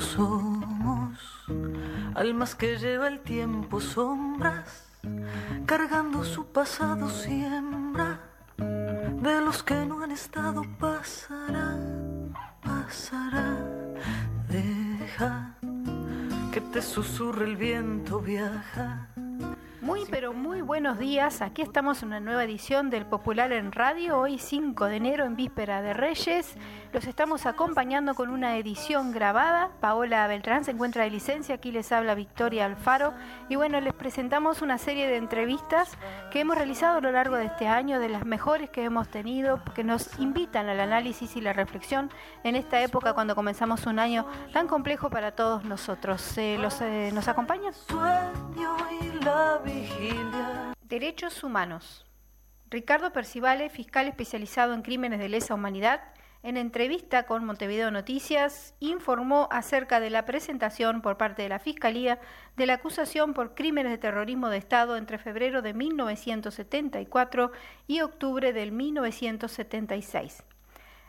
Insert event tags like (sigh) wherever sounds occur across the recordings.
Somos, almas que lleva el tiempo sombras, cargando su pasado siembra, de los que no han estado pasará, pasará, deja que te susurre el viento, viaja muy pero muy buenos días, aquí estamos en una nueva edición del Popular en Radio, hoy 5 de enero en víspera de Reyes, los estamos acompañando con una edición grabada, Paola Beltrán se encuentra de licencia, aquí les habla Victoria Alfaro y bueno, les presentamos una serie de entrevistas que hemos realizado a lo largo de este año, de las mejores que hemos tenido, que nos invitan al análisis y la reflexión en esta época cuando comenzamos un año tan complejo para todos nosotros. Eh, los, eh, ¿Nos acompañan? Sueño y la Derechos humanos. Ricardo Percivale, fiscal especializado en crímenes de lesa humanidad, en entrevista con Montevideo Noticias, informó acerca de la presentación por parte de la Fiscalía de la acusación por crímenes de terrorismo de Estado entre febrero de 1974 y octubre del 1976.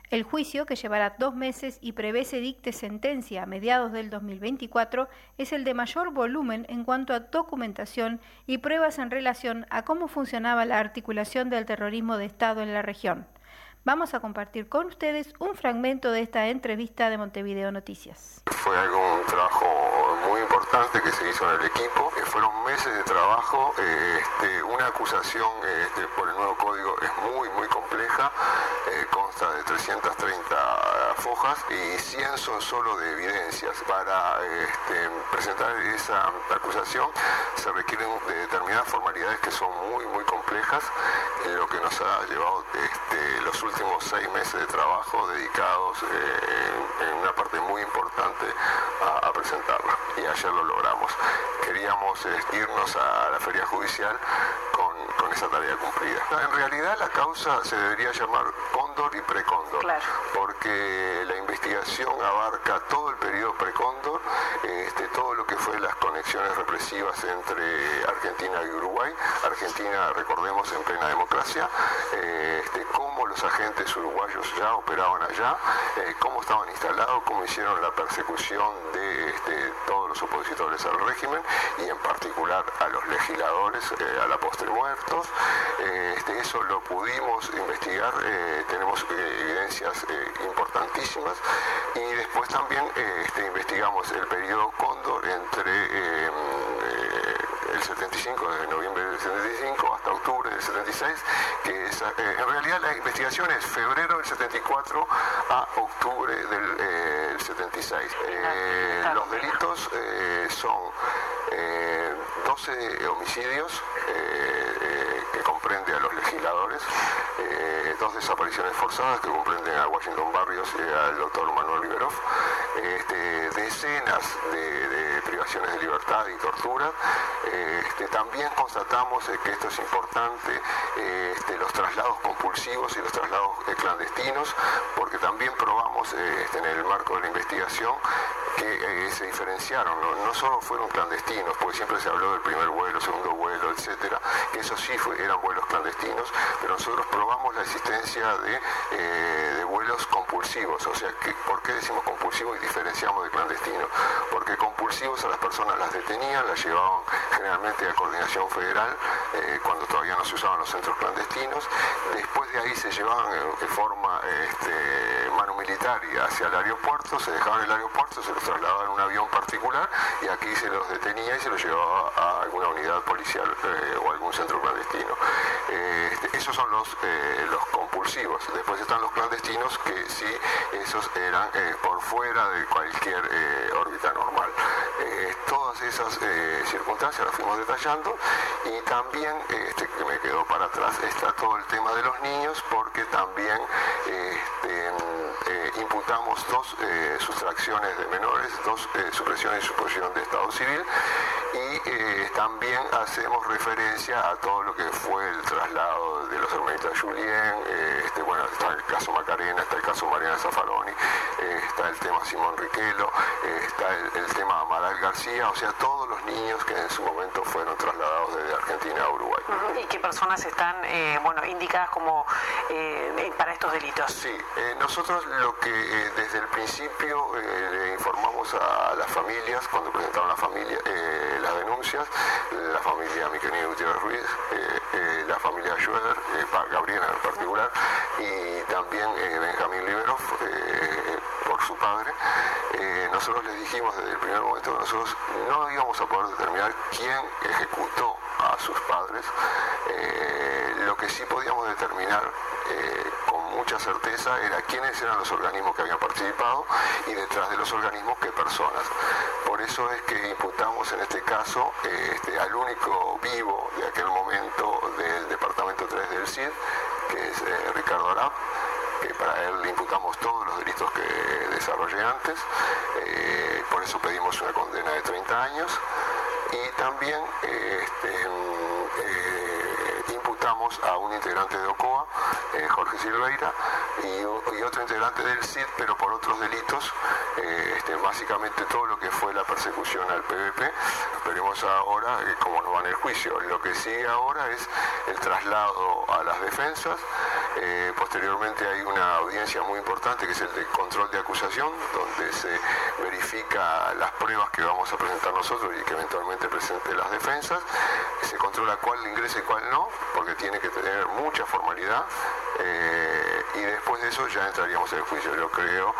El juicio, que llevará dos meses y prevé se dicte sentencia a mediados del 2024, es el de mayor volumen en cuanto a documentación y pruebas en relación a cómo funcionaba la articulación del terrorismo de Estado en la región. Vamos a compartir con ustedes un fragmento de esta entrevista de Montevideo Noticias. Fue algo, un muy importante que se hizo en el equipo, fueron meses de trabajo, eh, este, una acusación este, por el nuevo código es muy, muy compleja, eh, consta de 330 fojas y 100 son solo de evidencias. Para este, presentar esa acusación se requieren de determinadas formalidades que son muy, muy complejas, lo que nos ha llevado los últimos seis meses de trabajo dedicados eh, en una parte muy importante a, presentarla y ayer lo logramos. Queríamos eh, irnos a la feria judicial con, esa tarea cumplida. En realidad la causa se debería llamar cóndor y precóndor, porque la investigación abarca todo el periodo precóndor, este, todo lo que fue las conexiones represivas entre Argentina y Uruguay. Argentina, recordemos, en plena democracia, eh, este, cómo los agentes uruguayos ya operaban allá, eh, cómo estaban instalados, cómo hicieron la persecución de este, todos los opositores al régimen y en particular a los legisladores, eh, a la postre Eh, este, eso lo pudimos investigar, tenemos evidencias importantísimas. Y después también este, investigamos el periodo Cóndor entre el 75, de noviembre del 75 hasta octubre del 76, que es, en realidad la investigación es febrero del 74 a octubre del 76. Eh, eh, los delitos eh, son 12 homicidios que comprende a los legisladores, dos desapariciones forzadas que comprenden a Washington Barrios y al doctor Manuel Liberov, este, decenas de, privaciones de libertad y tortura. Este, también constatamos que esto es importante, este, los traslados compulsivos y los traslados clandestinos, porque también probamos en el marco de la investigación que eh, se diferenciaron, ¿no? solo fueron clandestinos, porque siempre se habló del primer vuelo, segundo vuelo, etcétera, que eso sí eran vuelos clandestinos, pero nosotros probamos la existencia de, eh, vuelos compulsivos, o sea, que, ¿por qué decimos compulsivos y diferenciamos de clandestinos? Porque compulsivos a las personas las detenían, las llevaban generalmente a coordinación federal, eh, cuando todavía no se usaban los centros clandestinos, después de ahí se llevaban de forma este, mano militar y hacia el aeropuerto, se dejaban en el aeropuerto, se los trasladaban en un avión particular y aquí se los detenía y se los llevaba a alguna unidad policial eh, o algún centro clandestino. Eh, este, esos son los, eh, los compulsivos. Después están los clandestinos que sí esos eran por fuera de cualquier órbita normal. Todas esas circunstancias las fuimos detallando y también, este, que me quedó para atrás, está todo el tema de los niños porque también este, imputamos dos sustracciones de menores, dos supresiones y suposición de Estado civil y también hacemos referencia a todo lo que fue el traslado de los hermanitas Julien, eh, este, está el caso Macarena, está el caso Mariana Zaffaroni, eh, está el tema Simón Riquelo, eh, está el, tema Amaral García, o sea, todos los niños que en su momento fueron trasladados desde Argentina a Uruguay. ¿Y qué personas están, bueno, indicadas como para estos delitos? Sí, nosotros lo que desde el principio le informamos a las familias, cuando presentaron la familia, las denuncias, la familia Miquelini Gutiérrez Ruiz, eh, eh, la familia Schroeder, eh, Gabriela en particular, y también Benjamín Liberov, por su padre, nosotros les dijimos desde el primer momento que nosotros no íbamos a poder determinar quién ejecutó a sus padres, lo que sí podíamos determinar con mucha certeza era quiénes eran los organismos que habían participado y detrás de los organismos qué personas. Por eso es que imputamos en este caso este, al único vivo de aquel momento del Departamento 3 del CID, que es eh, Ricardo Arap, que para él le imputamos todos los delitos que desarrollé antes, eh, por eso pedimos una condena de 30 años y también este, mm, imputamos a un integrante de OCOA, eh, Jorge Silveira, y, otro integrante del CID, pero por otros delitos, eh, este, básicamente todo lo que fue la persecución al PVP. Esperemos ahora eh, cómo nos va en el juicio. Lo que sigue ahora es el traslado a las defensas. Posteriormente hay una audiencia muy importante que es el de control de acusación, donde se verifica las pruebas que vamos a presentar nosotros y que eventualmente presente las defensas. Se controla cuál ingresa y cuál no, porque tiene que tener mucha formalidad. Eh, y después de eso ya entraríamos en el juicio. Yo creo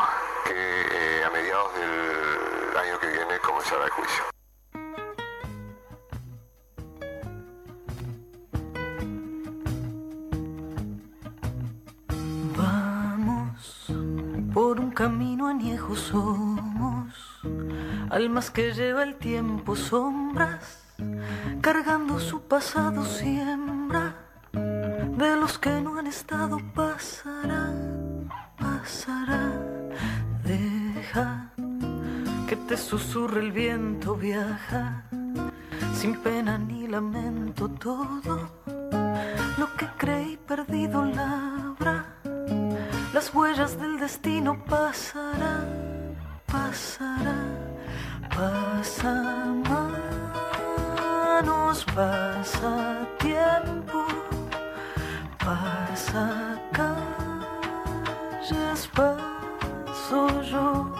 que eh, a mediados del año que viene comenzará el juicio. Camino añejo somos, almas que lleva el tiempo, sombras, cargando su pasado siembra de los que no han estado pasará, pasará. Deja que te susurre el viento, viaja sin pena ni lamento todo lo que creí perdido labra. Las huellas del destino pasarán, pasará, pasa manos, pasa tiempo pasa calles, paso yo,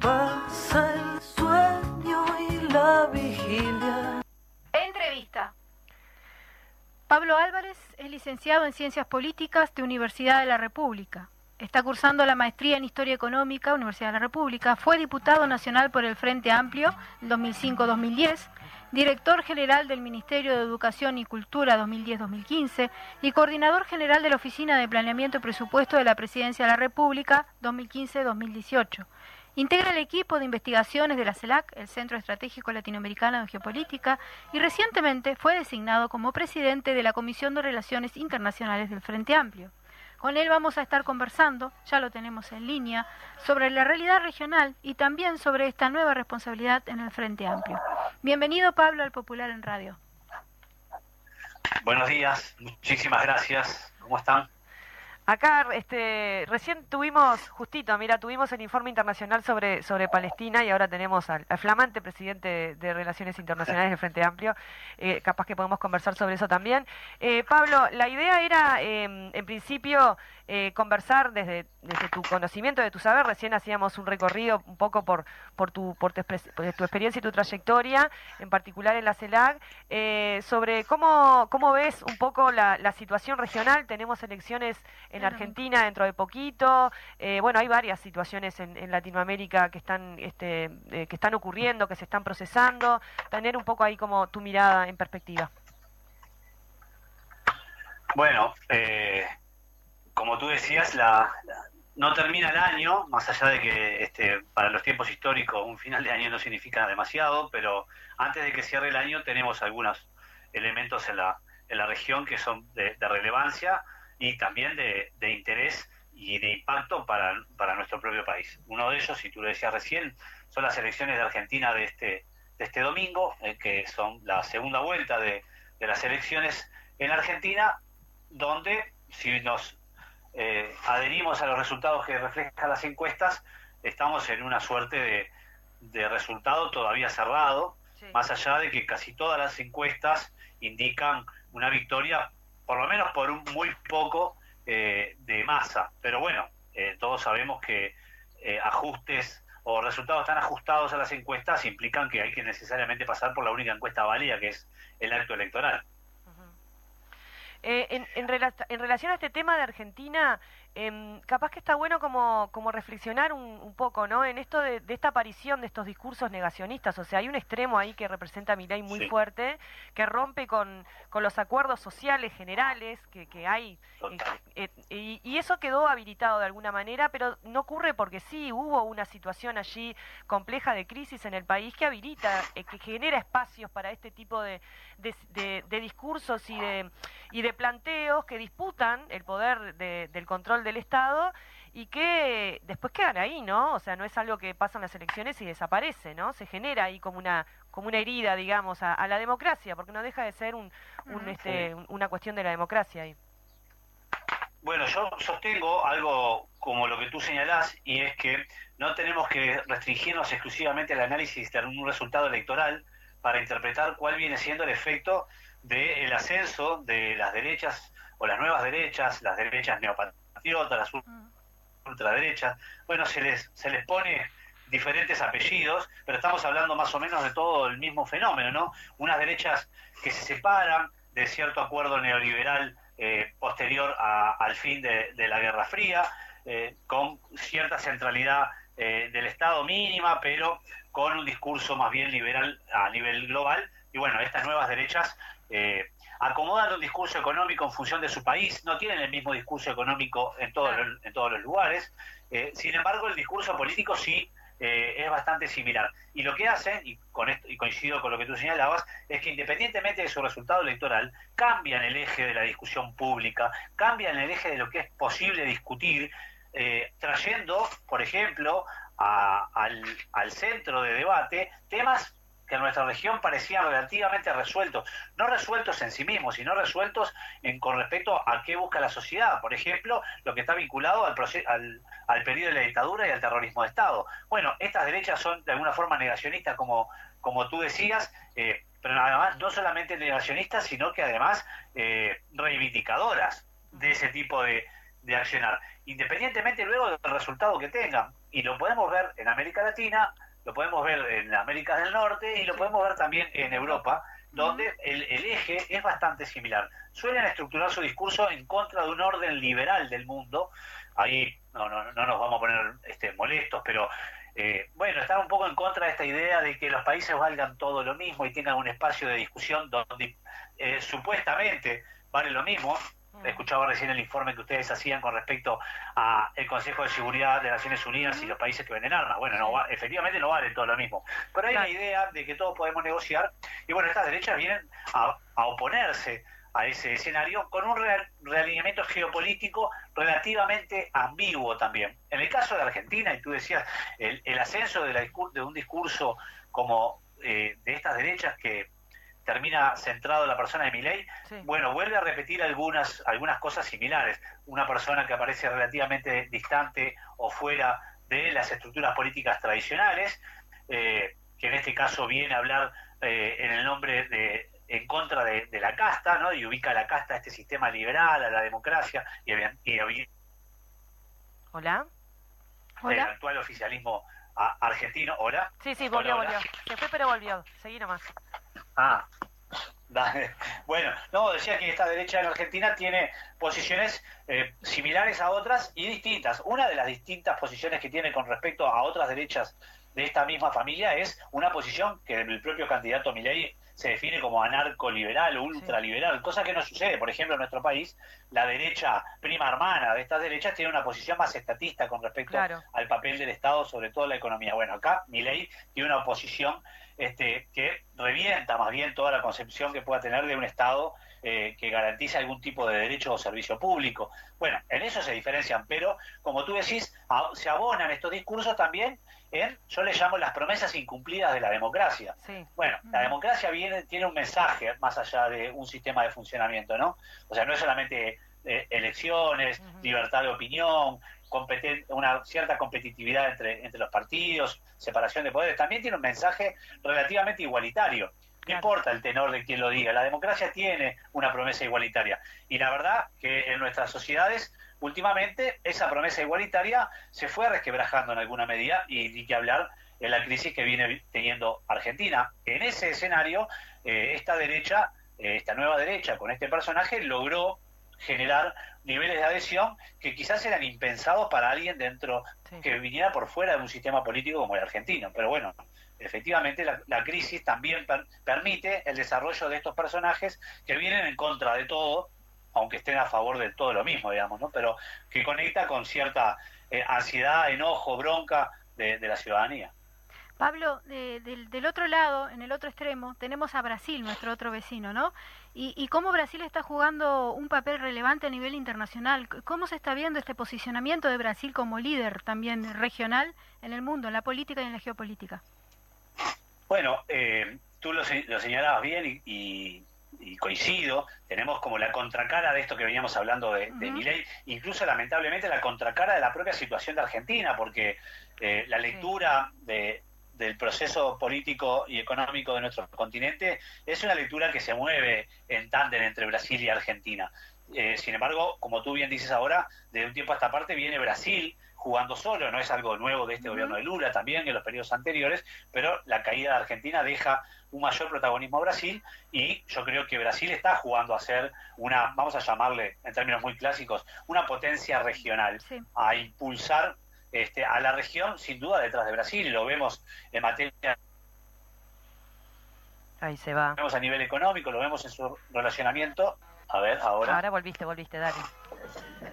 pasa el sueño y la vigilia. Entrevista. Pablo Álvarez es licenciado en Ciencias Políticas de Universidad de la República. Está cursando la maestría en Historia Económica, Universidad de la República. Fue diputado nacional por el Frente Amplio 2005-2010 director general del Ministerio de Educación y Cultura 2010-2015 y coordinador general de la Oficina de Planeamiento y Presupuesto de la Presidencia de la República 2015-2018. Integra el equipo de investigaciones de la CELAC, el Centro Estratégico Latinoamericano de Geopolítica, y recientemente fue designado como presidente de la Comisión de Relaciones Internacionales del Frente Amplio. Con él vamos a estar conversando, ya lo tenemos en línea, sobre la realidad regional y también sobre esta nueva responsabilidad en el Frente Amplio. Bienvenido Pablo al Popular en Radio. Buenos días, muchísimas gracias. ¿Cómo están? Acá este, recién tuvimos, justito, mira, tuvimos el informe internacional sobre, sobre Palestina y ahora tenemos al, flamante presidente de, Relaciones Internacionales del Frente Amplio. Eh, capaz que podemos conversar sobre eso también. Eh, Pablo, la idea era, em, en principio, eh, conversar desde, desde tu conocimiento, de tu saber. Recién hacíamos un recorrido un poco por, por, tu, por tu, experiencia y tu trayectoria, en particular en la CELAC, eh, sobre cómo, cómo ves un poco la, la situación regional. Tenemos elecciones en Argentina dentro de poquito. Eh, bueno, hay varias situaciones en, en Latinoamérica que están, este, que están ocurriendo, que se están procesando. Tener un poco ahí como tu mirada en perspectiva. Bueno, eh, como tú decías, la, no termina el año, más allá de que este, para los tiempos históricos un final de año no significa demasiado, pero antes de que cierre el año tenemos algunos elementos en la, en la región que son de, relevancia y también de, interés y de impacto para, para, nuestro propio país. Uno de ellos, y tú lo decías recién, son las elecciones de Argentina de este, de este domingo, eh, que son la segunda vuelta de, de las elecciones en Argentina, donde si nos eh, adherimos a los resultados que reflejan las encuestas, estamos en una suerte de, resultado todavía cerrado, más allá de que casi todas las encuestas indican una victoria, por lo menos por un muy poco eh, de masa. Pero bueno, eh, todos sabemos que ajustes o resultados tan ajustados a las encuestas implican que hay que necesariamente pasar por la única encuesta válida, que es el acto electoral. Eh, en, en, relación a este tema de Argentina, eh, capaz que está bueno como, como reflexionar un, poco, ¿no? En esto de, esta aparición de estos discursos negacionistas, o sea, hay un extremo ahí que representa a Milei muy fuerte, que rompe con, con, los acuerdos sociales generales que, que hay, eh, eh, y, eso quedó habilitado de alguna manera, pero no ocurre porque sí, hubo una situación allí compleja de crisis en el país que habilita, eh, que genera espacios para este tipo de, de, de discursos y de, y de planteos que disputan el poder del control del Estado y que después quedan ahí, ¿no? O sea, no es algo que pasa en las elecciones y desaparece, ¿no? Se genera ahí como una como una herida, digamos, a, la democracia, porque no deja de ser un, este, una cuestión de la democracia ahí. Bueno, yo sostengo algo como lo que tú señalás, y es que no tenemos que restringirnos exclusivamente al análisis de un resultado electoral para interpretar cuál viene siendo el efecto del ascenso de las derechas o las nuevas derechas, las derechas neopatrióticas las ultraderechas. Bueno, se les, se les pone diferentes apellidos, pero estamos hablando más o menos de todo el mismo fenómeno, ¿no? Unas derechas que se separan de cierto acuerdo neoliberal eh, posterior al fin de, la Guerra Fría, eh, con cierta centralidad eh, del Estado mínima, pero con un discurso más bien liberal a nivel global. Y bueno, estas nuevas derechas acomodan un discurso económico en función de su país, no tienen el mismo discurso económico en todos, los, en todos los lugares, eh, sin embargo el discurso político sí eh, es bastante similar. Y lo que hacen, y, con esto, y coincido con lo que tú señalabas, es que independientemente de su resultado electoral, cambian el eje de la discusión pública, cambian el eje de lo que es posible discutir, eh, trayendo, por ejemplo, al, al centro de debate temas que en nuestra región parecían relativamente resueltos, no resueltos en sí mismos, sino resueltos en, con respecto a qué busca la sociedad. Por ejemplo, lo que está vinculado al, al, al periodo de la dictadura y al terrorismo de Estado. Bueno, estas derechas son de alguna forma negacionistas, como, como tú decías, eh, pero además no solamente negacionistas, sino que además eh, reivindicadoras de ese tipo de, de accionar, independientemente luego del resultado que tengan. Y lo podemos ver en América Latina, lo podemos ver en América del Norte y lo podemos ver también en Europa, donde el, eje es bastante similar. Suelen estructurar su discurso en contra de un orden liberal del mundo. Ahí no, no, no nos vamos a poner este, molestos, pero eh, bueno, están un poco en contra de esta idea de que los países valgan todo lo mismo y tengan un espacio de discusión donde eh, supuestamente vale lo mismo. Escuchaba recién el informe que ustedes hacían con respecto a el Consejo de Seguridad de Naciones Unidas y los países que venden armas. Bueno, no efectivamente no vale todo lo mismo. Pero hay una idea de que todos podemos negociar y bueno, estas derechas vienen a, oponerse a ese escenario con un realineamiento geopolítico relativamente ambiguo también. En el caso de Argentina, y tú decías, el, ascenso de, la, de un discurso como eh, de estas derechas que termina centrado en la persona de Milei, bueno, vuelve a repetir algunas, algunas cosas similares. Una persona que aparece relativamente distante o fuera de las estructuras políticas tradicionales, eh, que en este caso viene a hablar eh, en el nombre de en contra de, la casta, ¿no? Y ubica a la casta a este sistema liberal, a la democracia y, y, Hola. El actual oficialismo argentino. Hola. Sí, sí, volvió, volvió. Se fue, pero volvió. Seguí nomás. Ah, Bueno, no, decía que esta derecha en Argentina tiene posiciones eh, similares a otras y distintas. Una de las distintas posiciones que tiene con respecto a otras derechas de esta misma familia es una posición que el propio candidato Milei se define como anarcoliberal o ultraliberal, cosa que no sucede. Por ejemplo, en nuestro país, la derecha prima hermana de estas derechas tiene una posición más estatista con respecto al papel del Estado, sobre todo la economía. Bueno, acá Milei tiene una oposición este, que revienta más bien toda la concepción que pueda tener de un Estado eh, que garantice algún tipo de derecho o servicio público. Bueno, en eso se diferencian, pero como tú decís, se abonan estos discursos también en, yo le llamo las promesas incumplidas de la democracia. Bueno, la democracia viene, tiene un mensaje más allá de un sistema de funcionamiento, ¿no? O sea, no es solamente eh, elecciones, libertad de opinión, una cierta competitividad entre, entre los partidos, separación de poderes, también tiene un mensaje relativamente igualitario. No importa el tenor de quien lo diga, la democracia tiene una promesa igualitaria. Y la verdad que en nuestras sociedades, últimamente, esa promesa igualitaria se fue resquebrajando en alguna medida y ni que hablar en la crisis que viene teniendo Argentina. En ese escenario, eh, esta derecha, eh, esta nueva derecha con este personaje logró generar niveles de adhesión que quizás eran impensados para alguien dentro que viniera por fuera de un sistema político como el argentino. Pero bueno, efectivamente la, crisis también permite el desarrollo de estos personajes que vienen en contra de todo, aunque estén a favor de todo lo mismo, digamos, ¿no? Pero que conecta con cierta eh, ansiedad, enojo, bronca de la ciudadanía. Pablo, del otro lado, en el otro extremo, tenemos a Brasil, nuestro otro vecino, ¿no? Y, cómo Brasil está jugando un papel relevante a nivel internacional. ¿Cómo se está viendo este posicionamiento de Brasil como líder también regional en el mundo, en la política y en la geopolítica? Bueno, eh, tú lo, señalabas bien y, coincido. Tenemos como la contracara de esto que veníamos hablando de, uh incluso lamentablemente la contracara de la propia situación de Argentina, porque eh, la lectura de del proceso político y económico de nuestro continente es una lectura que se mueve en tándem entre Brasil y Argentina. Eh, sin embargo, como tú bien dices ahora, de un tiempo a esta parte viene Brasil jugando solo, no es algo nuevo de este gobierno de Lula, también en los periodos anteriores, pero la caída de Argentina deja un mayor protagonismo a Brasil y yo creo que Brasil está jugando a ser una, vamos a llamarle en términos muy clásicos, una potencia regional, a impulsar este, a la región, sin duda, detrás de Brasil, lo vemos en materia. Ahí se va. Lo vemos a nivel económico, lo vemos en su relacionamiento. A ver, ahora. Ahora volviste, volviste, dale.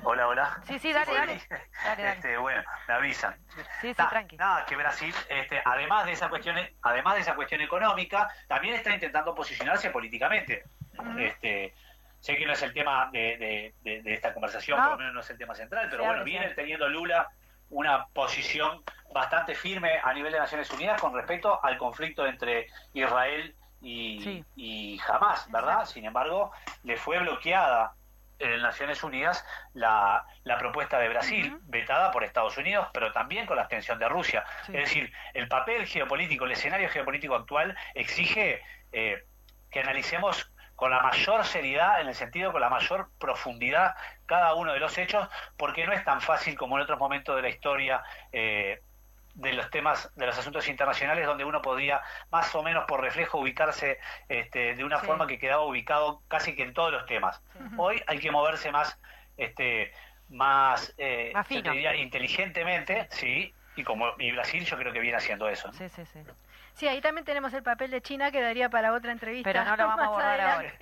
Hola, hola. Sí, sí, dale, dale. Este, bueno, me avisan. Sí, sí, tranqui. Nada, que Brasil, este, además de esa cuestión, además de esa cuestión económica, también está intentando posicionarse políticamente. Este, sé que no es el tema de, de, esta conversación, por lo menos no es el tema central, pero bueno, viene teniendo Lula una posición bastante firme a nivel de Naciones Unidas con respecto al conflicto entre Israel y, y Hamas, ¿verdad? Sin embargo, le fue bloqueada en Naciones Unidas la, la propuesta de Brasil, vetada por Estados Unidos, pero también con la abstención de Rusia. Es decir, el papel geopolítico, el escenario geopolítico actual exige eh, que analicemos con la mayor seriedad, en el sentido con la mayor profundidad cada uno de los hechos, porque no es tan fácil como en otros momentos de la historia eh, de los temas, de los asuntos internacionales, donde uno podía más o menos por reflejo ubicarse este, de una forma que quedaba ubicado casi que en todos los temas. Hoy hay que moverse más, este, más, eh, inteligentemente, sí, y como y Brasil yo creo que viene haciendo eso. Sí, sí, sí. Sí, ahí también tenemos el papel de China que daría para otra entrevista. Pero no lo vamos a (laughs) abordar ahora.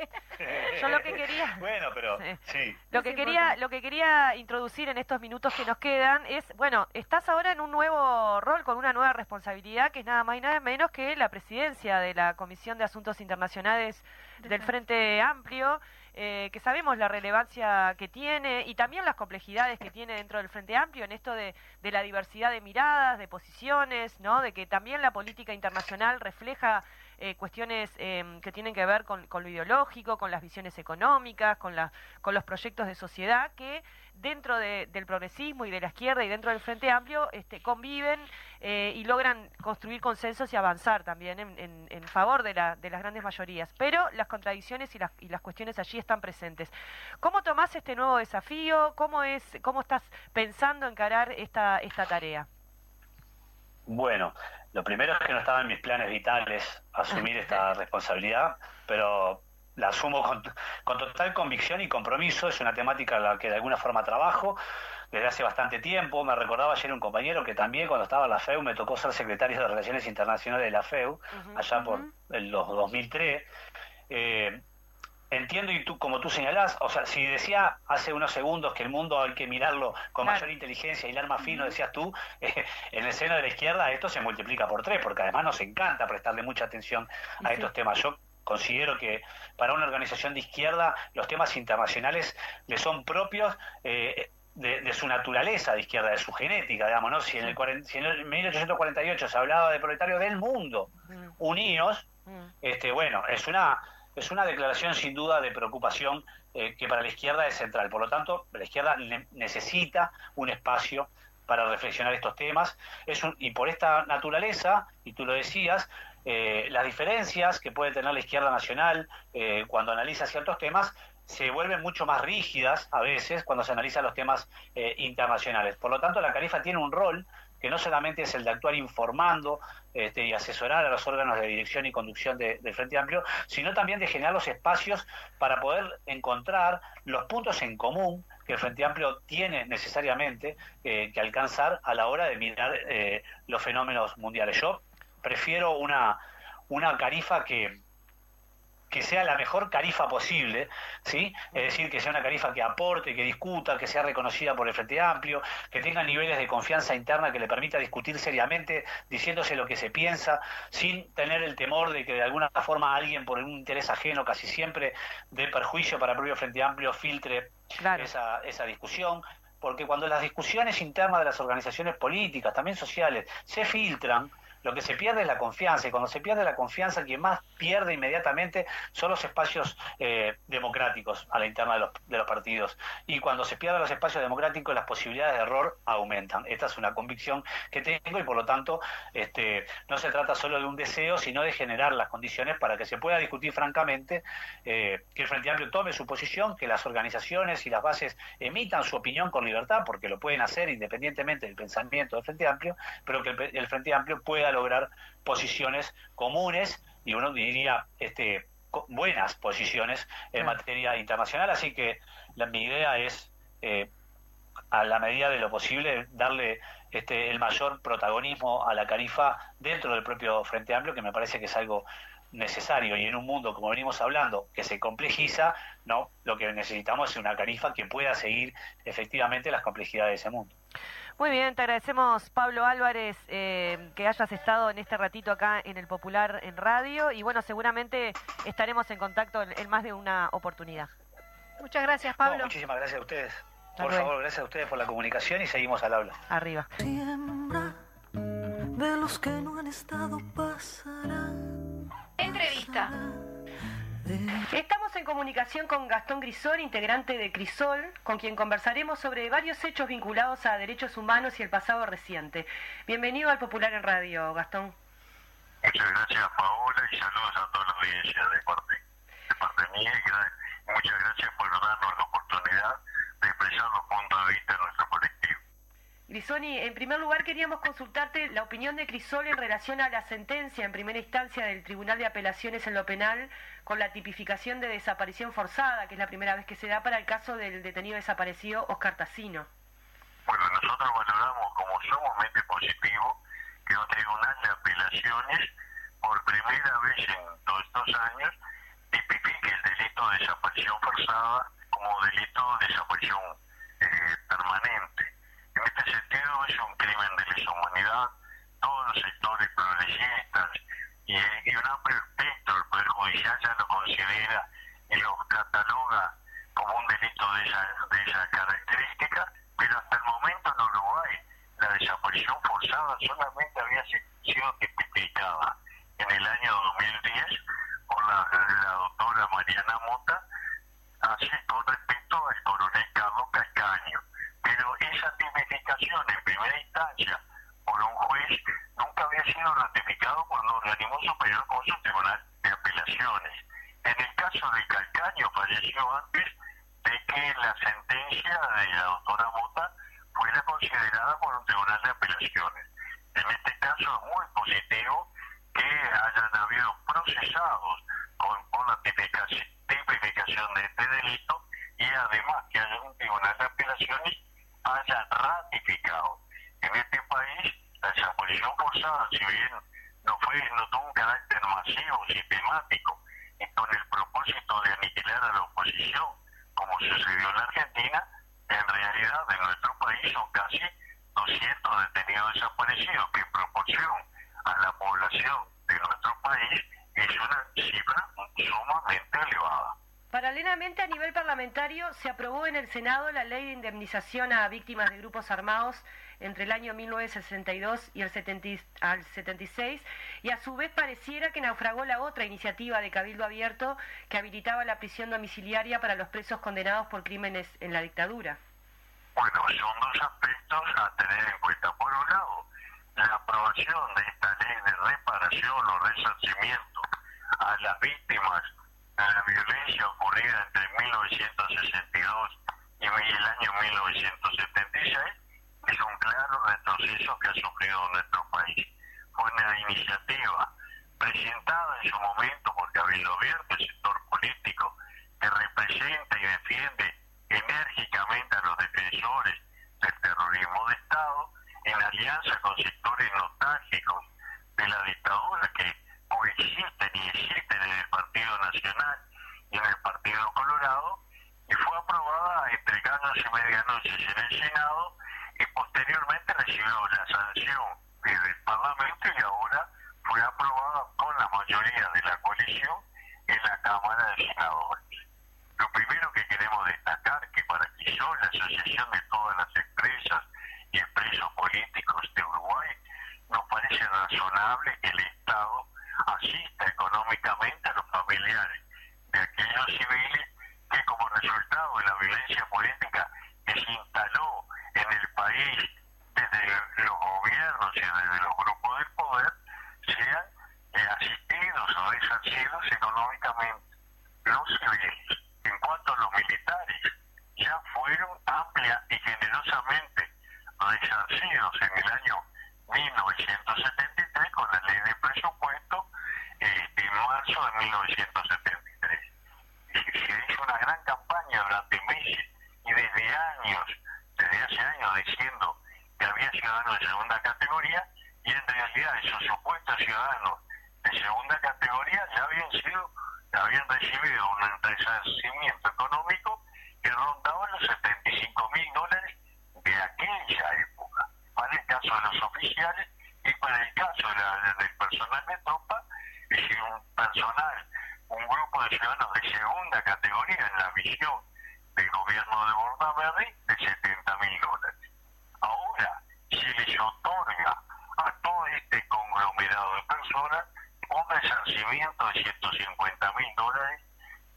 Yo lo que quería. (laughs) Bueno, pero sí. Lo que quería, lo que quería introducir en estos minutos que nos quedan es, bueno, estás ahora en un nuevo rol con una nueva responsabilidad que es nada más y nada menos que la presidencia de la Comisión de Asuntos Internacionales del Frente Amplio. Eh, que sabemos la relevancia que tiene y también las complejidades que tiene dentro del Frente Amplio en esto de, la diversidad de miradas, de posiciones, ¿no? de que también la política internacional refleja eh, cuestiones em, que tienen que ver con, lo ideológico, con las visiones económicas, con, la, con los proyectos de sociedad que dentro del progresismo y de la izquierda y dentro del Frente Amplio este, conviven eh, y logran construir consensos y avanzar también en, en, favor de, la, de, las grandes mayorías. Pero las contradicciones y las, y las cuestiones allí están presentes. ¿Cómo tomás este nuevo desafío? ¿Cómo, es, cómo estás pensando encarar esta, esta tarea? Bueno, lo primero es que no estaba en mis planes vitales asumir esta (laughs) responsabilidad, pero la asumo con, con, total convicción y compromiso, es una temática en la que de alguna forma trabajo desde hace bastante tiempo, me recordaba ayer un compañero que también cuando estaba en la FEU me tocó ser secretario de Relaciones Internacionales de la FEU, allá por los 2003. Eh, entiendo y tú como tú señalás, o sea, si decía hace unos segundos que el mundo hay que mirarlo con mayor inteligencia y el arma fino, decías tú, eh, (laughs) en el seno de la izquierda esto se multiplica por tres, porque además nos encanta prestarle mucha atención a estos temas. Yo considero que para una organización de izquierda los temas internacionales le son propios. Eh, de, su naturaleza de izquierda, de su genética, digamos, ¿no? Si en el, si en el 1848 se hablaba de proletarios del mundo unidos, este, bueno, es una es una declaración sin duda de preocupación eh, que para la izquierda es central. Por lo tanto, la izquierda necesita un espacio para reflexionar estos temas. Es y por esta naturaleza, y tú lo decías, eh, las diferencias que puede tener la izquierda nacional eh, cuando analiza ciertos temas se vuelven mucho más rígidas a veces cuando se analizan los temas internacionales. Por lo tanto, la Califa tiene un rol que no solamente es el de actuar informando este, y asesorar a los órganos de dirección y conducción del Frente Amplio, sino también de generar los espacios para poder encontrar los puntos en común que el Frente Amplio tiene necesariamente eh, que alcanzar a la hora de mirar eh, los fenómenos mundiales. Yo prefiero una, una carifa que, que sea la mejor carifa posible, ¿sí? Es decir, que sea una carifa que aporte, que discuta, que sea reconocida por el Frente Amplio, que tenga niveles de confianza interna que le permita discutir seriamente, diciéndose lo que se piensa, sin tener el temor de que de alguna forma alguien por un interés ajeno, casi siempre de perjuicio para el propio Frente Amplio, filtre esa, esa discusión porque cuando las discusiones internas de las organizaciones políticas, también sociales, se filtran, lo que se pierde es la confianza, y cuando se pierde la confianza, quien más pierde inmediatamente son los espacios eh, democráticos a la interna de los, partidos. Y cuando se pierden los espacios democráticos, las posibilidades de error aumentan. Esta es una convicción que tengo y por lo tanto este, no se trata solo de un deseo, sino de generar las condiciones para que se pueda discutir francamente, eh, que el Frente Amplio tome su posición, que las organizaciones y las bases emitan su opinión con libertad, porque lo pueden hacer independientemente del pensamiento del Frente Amplio, pero que el Frente Amplio pueda lograr posiciones comunes y uno diría este, buenas posiciones en materia internacional. Así que la, mi idea es, eh, a la medida de lo posible, darle este, el mayor protagonismo a la Carifa dentro del propio Frente Amplio, que me parece que es algo necesario y en un mundo como venimos hablando que se complejiza no lo que necesitamos es una carifa que pueda seguir efectivamente las complejidades de ese mundo muy bien, te agradecemos, Pablo Álvarez, eh, que hayas estado en este ratito acá en el Popular en Radio. Y bueno, seguramente estaremos en contacto en, más de una oportunidad. Muchas gracias, Pablo. muchísimas gracias a ustedes. Por favor, gracias a ustedes por la comunicación y seguimos al habla. Arriba. de los que no han estado pasarán. Entrevista. Estamos en comunicación con Gastón Grisol, integrante de Crisol, con quien conversaremos sobre varios hechos vinculados a derechos humanos y el pasado reciente. Bienvenido al Popular en Radio, Gastón. Muchas gracias, Paola, y saludos a toda la audiencia de parte, de parte mía. Y muchas gracias por darnos la oportunidad de expresar los puntos de vista de nuestro colectivo. Grisoni, en primer lugar queríamos consultarte la opinión de Crisol en relación a la sentencia en primera instancia del Tribunal de Apelaciones en lo Penal con la tipificación de desaparición forzada, que es la primera vez que se da para el caso del detenido desaparecido Oscar Tassino. Bueno, nosotros valoramos como sumamente positivo que un Tribunal de Apelaciones, por primera vez en todos estos años, tipifique el delito de desaparición forzada como delito de desaparición eh, permanente en este sentido es un crimen de lesa humanidad. Todos los sectores progresistas y, un amplio espectro del Poder Judicial ya lo considera y lo cataloga como un delito de esa, de esa característica, pero hasta el momento no lo hay. La desaparición forzada solamente había sido tipificada en el año 2010 por la, la doctora Mariana Mota, así con respecto al coronel Carlos Cascaño pero esa tipificación en primera instancia por un juez nunca había sido ratificado por un organismo superior como su tribunal de apelaciones. En el caso de Calcaño falleció antes de que la sentencia de la doctora Mota fuera considerada por un tribunal de apelaciones. En este caso es muy positivo que hayan habido procesados con, con la tipificación tipificación de este delito y además que haya un tribunal de apelaciones haya ratificado. En este país, la desaparición forzada, si bien no fue, no tuvo un carácter masivo, sistemático, y con el propósito de aniquilar a la oposición, como sucedió en la Argentina, en realidad en nuestro país son casi 200 detenidos desaparecidos, que en proporción a la población de nuestro país es una cifra sumamente elevada. Paralelamente, a nivel parlamentario, se aprobó en el Senado la a víctimas de grupos armados entre el año 1962 y el 76, y a su vez pareciera que naufragó la otra iniciativa de Cabildo Abierto que habilitaba la prisión domiciliaria para los presos condenados por crímenes en la dictadura. Bueno, son dos aspectos a tener en cuenta. Por un lado, la aprobación de esta ley de reparación o resarcimiento a las víctimas de la violencia ocurrida entre 1962 y el año 1976 es un claro retroceso que ha sufrido nuestro país. Fue una iniciativa presentada en su momento por Cabildo Abierto, el sector político, que representa y defiende enérgicamente a los defensores del terrorismo de Estado, en alianza con sectores nostálgicos de la dictadura que coexisten y existen en el Partido Nacional y en el Partido Colorado, y fue aprobada entre ganas y medianoches en el Senado y posteriormente recibió la sanción del Parlamento y ahora fue aprobada con la mayoría de la coalición en la Cámara de Senadores. Lo primero que queremos destacar que para que yo, la Asociación de todas las empresas y expresos políticos de Uruguay, nos parece razonable que el Estado asista económicamente a los familiares de aquellos civiles que como resultado de la violencia política que se instaló en el país desde los gobiernos y desde los grupos del poder, sean eh, asistidos o resarcidos económicamente. Los civiles, en cuanto a los militares, ya fueron amplia y generosamente resarcidos en el año 1973 con la ley de presupuesto eh, en marzo de 1973. Se hizo una gran campaña durante meses y desde años, desde hace años diciendo que había ciudadanos de segunda categoría y en realidad esos supuestos ciudadanos de segunda categoría ya habían sido, habían recibido un resarcimiento económico que rondaba los 75 mil dólares de aquella época. Para el caso de los oficiales y para el caso de la, del personal de tropa, es decir, un personal, un grupo de ciudadanos de segunda categoría en la visión del gobierno de Bordaberry de 70 mil dólares. Ahora, se les otorga a todo este conglomerado de personas un resarcimiento de 150 mil dólares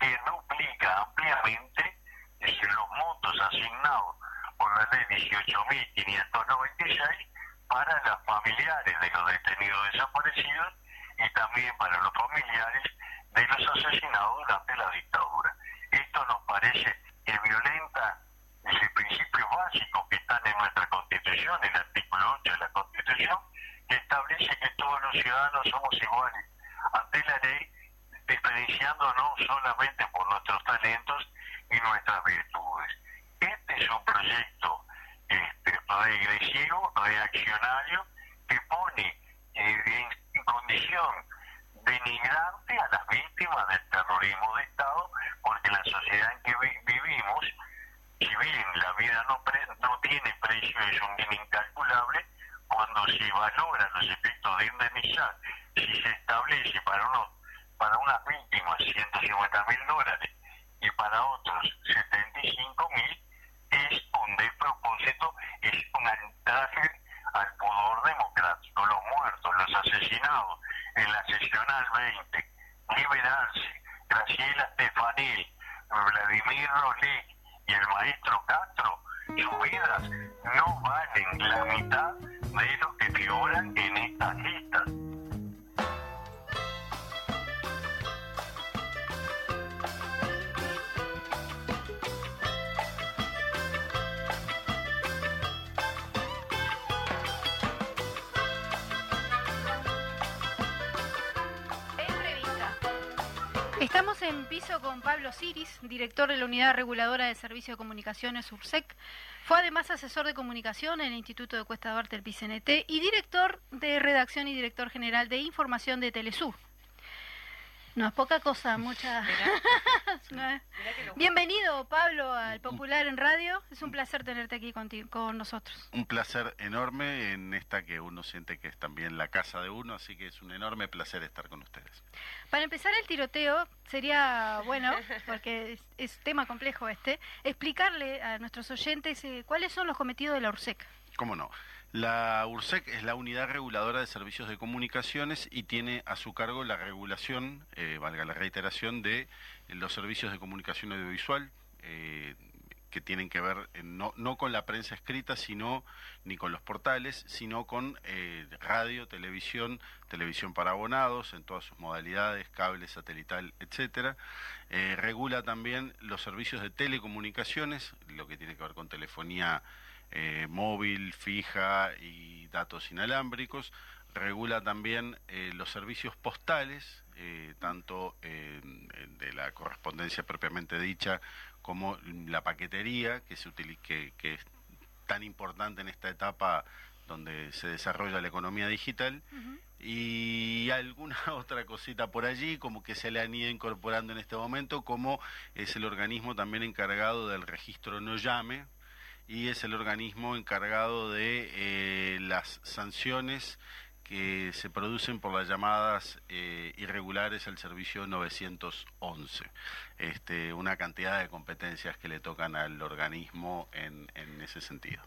que duplica ampliamente decir, los montos asignados por la ley 18.596 para los familiares de los detenidos desaparecidos y también para los familiares de los asesinados durante la dictadura. Esto nos parece que violenta ese principio básico que están en nuestra Constitución, el artículo 8 de la Constitución, que establece que todos los ciudadanos somos iguales ante la ley, diferenciando no solamente por nuestros talentos y nuestras virtudes. Este es un proyecto este, regresivo, reaccionario, que pone en condición denigrante a las víctimas del terrorismo de Estado, porque la sociedad en que vi vivimos, si bien la vida no, no tiene precio, es un bien incalculable, cuando se valoran los efectos de indemnizar, si se establece para unos para unas víctimas 150 mil dólares y para otros 75 mil, es un despropósito, es un ataque al poder democrático. Los muertos, los asesinados en la seccional 20, liberarse, Graciela Stefanil, Vladimir Rolé y el maestro Castro, sus vidas no valen la mitad de lo que figuran en estas listas. Estamos en piso con Pablo Ciris, director de la Unidad Reguladora de Servicio de Comunicaciones URSEC. Fue además asesor de comunicación en el Instituto de Cuesta Duarte, el PICNT, y director de redacción y director general de información de Telesur. No es poca cosa, mucha. (laughs) Bienvenido, Pablo, al Popular en Radio. Es un placer tenerte aquí con nosotros. Un placer enorme en esta que uno siente que es también la casa de uno, así que es un enorme placer estar con ustedes. Para empezar el tiroteo, sería bueno, porque es, es tema complejo este, explicarle a nuestros oyentes eh, cuáles son los cometidos de la URSEC. ¿Cómo no? La URSEC es la unidad reguladora de servicios de comunicaciones y tiene a su cargo la regulación, eh, valga la reiteración, de los servicios de comunicación audiovisual. eh, que tienen que ver no, no con la prensa escrita, sino ni con los portales, sino con eh, radio, televisión, televisión para abonados en todas sus modalidades, cable, satelital, etcétera. Eh, regula también los servicios de telecomunicaciones, lo que tiene que ver con telefonía eh, móvil, fija y datos inalámbricos. Regula también eh, los servicios postales, eh, tanto eh, de la correspondencia propiamente dicha como la paquetería, que, se utili- que, que es tan importante en esta etapa donde se desarrolla la economía digital y alguna (laughs) otra cosita por allí, como que se le han ido incorporando en este momento, como es el organismo también encargado del registro no llame y es el organismo encargado de eh, las sanciones que se producen por las llamadas eh, irregulares al servicio 911. Este, una cantidad de competencias que le tocan al organismo en, en ese sentido.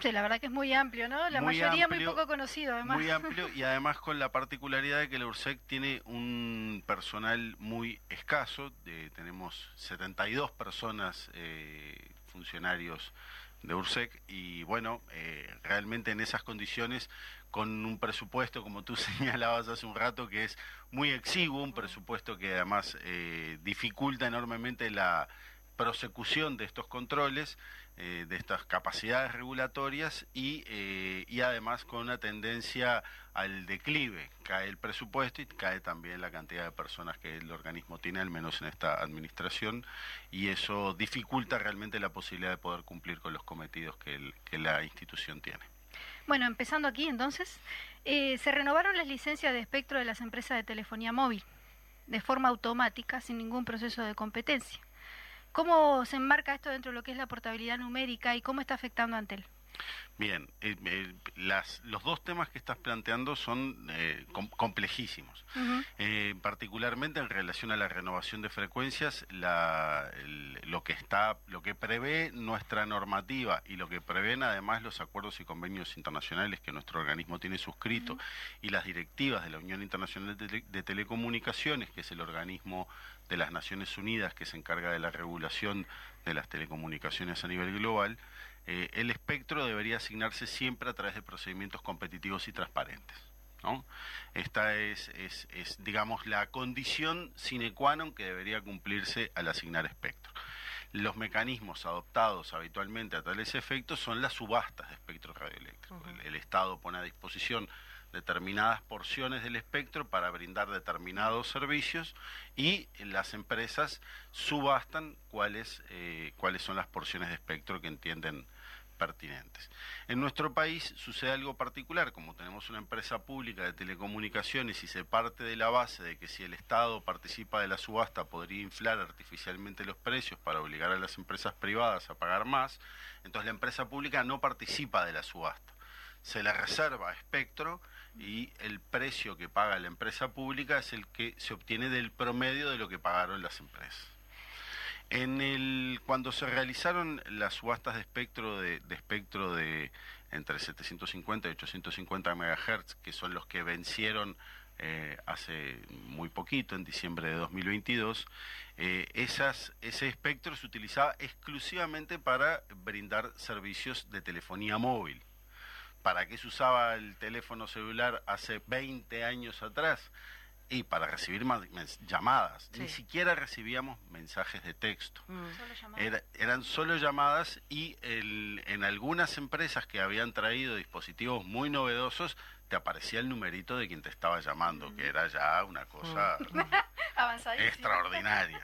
Sí, la verdad que es muy amplio, ¿no? La Muy mayoría muy poco conocido, además. Muy amplio (laughs) y además con la particularidad de que la URSEC tiene un personal muy escaso. de- tenemos 72 personas eh, funcionarios de URSEC y bueno, eh, realmente en esas condiciones con un presupuesto, como tú (laughs) señalabas hace un rato, que es muy exiguo, un presupuesto que además eh, dificulta enormemente la prosecución de estos controles, eh, de estas capacidades regulatorias y, eh, y además con una tendencia al declive. Cae el presupuesto y cae también la cantidad de personas que el organismo tiene, al menos en esta administración, y eso dificulta realmente la posibilidad de poder cumplir con los cometidos que, la institución tiene. Bueno, empezando aquí entonces, eh, se renovaron las licencias de espectro de las empresas de telefonía móvil de forma automática, sin ningún proceso de competencia. ¿Cómo se enmarca esto dentro de lo que es la portabilidad numérica y cómo está afectando a Antel? Bien, eh, eh, las, los dos temas que estás planteando son eh, com- complejísimos. Eh, particularmente en relación a la renovación de frecuencias, la- el- lo que está, lo que prevé nuestra normativa y lo que prevén además los acuerdos y convenios internacionales que nuestro organismo tiene suscrito y las directivas de la Unión Internacional de, Tele- de Telecomunicaciones, que es el organismo de las Naciones Unidas que se encarga de la regulación de las telecomunicaciones a nivel global, eh, el espectro debería asignarse siempre a través de procedimientos competitivos y transparentes. ¿no? Esta es, es, es, digamos, la condición sine qua non que debería cumplirse al asignar espectro. Los mecanismos adoptados habitualmente a tales efectos son las subastas de espectro radioeléctrico. el, el Estado pone a disposición determinadas porciones del espectro para brindar determinados servicios y las empresas subastan cuáles, eh, cuáles son las porciones de espectro que entienden En nuestro país sucede algo particular, como tenemos una empresa pública de telecomunicaciones y se parte de la base de que si el Estado participa de la subasta podría inflar artificialmente los precios para obligar a las empresas privadas a pagar más, entonces la empresa pública no participa de la subasta. Se le reserva espectro y el precio que paga la empresa pública es el que se obtiene del promedio de lo que pagaron las empresas. En el, cuando se realizaron las subastas de espectro de, de espectro de entre 750 y 850 MHz, que son los que vencieron eh, hace muy poquito, en diciembre de 2022, eh, ese espectro se utilizaba exclusivamente para brindar servicios de telefonía móvil. ¿Para qué se usaba el teléfono celular hace 20 años atrás? Y para recibir llamadas. Ni siquiera recibíamos mensajes de texto. Mm. Era- eran solo llamadas y el- en algunas empresas que habían traído dispositivos muy novedosos, te aparecía el numerito de quien te estaba llamando, que era ya una cosa (laughs) Avanzadísimo. extraordinaria.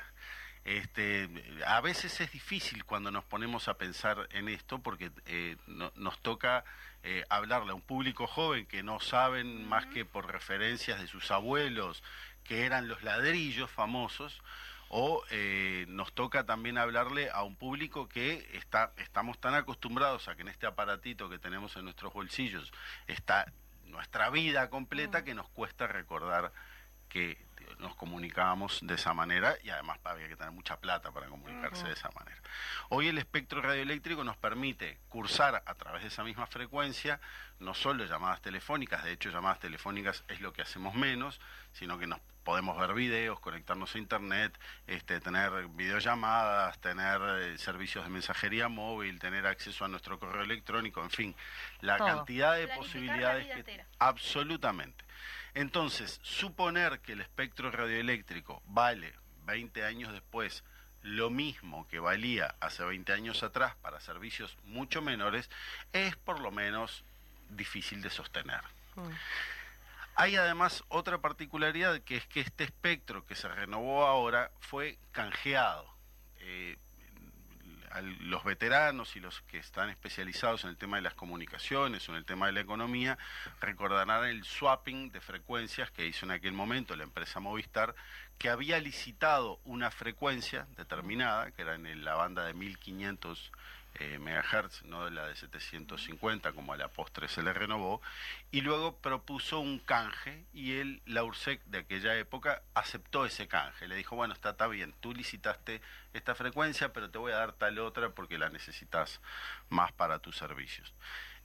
Este, a veces es difícil cuando nos ponemos a pensar en esto porque eh, no- nos toca eh, hablarle a un público joven que no saben más que por referencias de sus abuelos, que eran los ladrillos famosos, o eh, nos toca también hablarle a un público que está, estamos tan acostumbrados a que en este aparatito que tenemos en nuestros bolsillos está nuestra vida completa que nos cuesta recordar que nos comunicábamos de esa manera y además había que tener mucha plata para comunicarse de esa manera. Hoy el espectro radioeléctrico nos permite cursar a través de esa misma frecuencia no solo llamadas telefónicas, de hecho llamadas telefónicas es lo que hacemos menos, sino que nos podemos ver videos, conectarnos a internet, este, tener videollamadas, tener eh, servicios de mensajería móvil, tener acceso a nuestro correo electrónico, en fin, la Todo. cantidad de Planificar posibilidades que entera. absolutamente. Entonces, suponer que el espectro radioeléctrico vale 20 años después lo mismo que valía hace 20 años atrás para servicios mucho menores es por lo menos difícil de sostener. Mm. Hay además otra particularidad que es que este espectro que se renovó ahora fue canjeado. Eh, al- los veteranos y los que están especializados en el tema de las comunicaciones o en el tema de la economía recordarán el swapping de frecuencias que hizo en aquel momento la empresa Movistar, que había licitado una frecuencia determinada, que era en la banda de 1500 eh, megahertz, no de la de 750 como a la postre se le renovó, y luego propuso un canje y él, la URSEC de aquella época, aceptó ese canje. Le dijo, bueno, está, está bien, tú licitaste esta frecuencia, pero te voy a dar tal otra porque la necesitas más para tus servicios.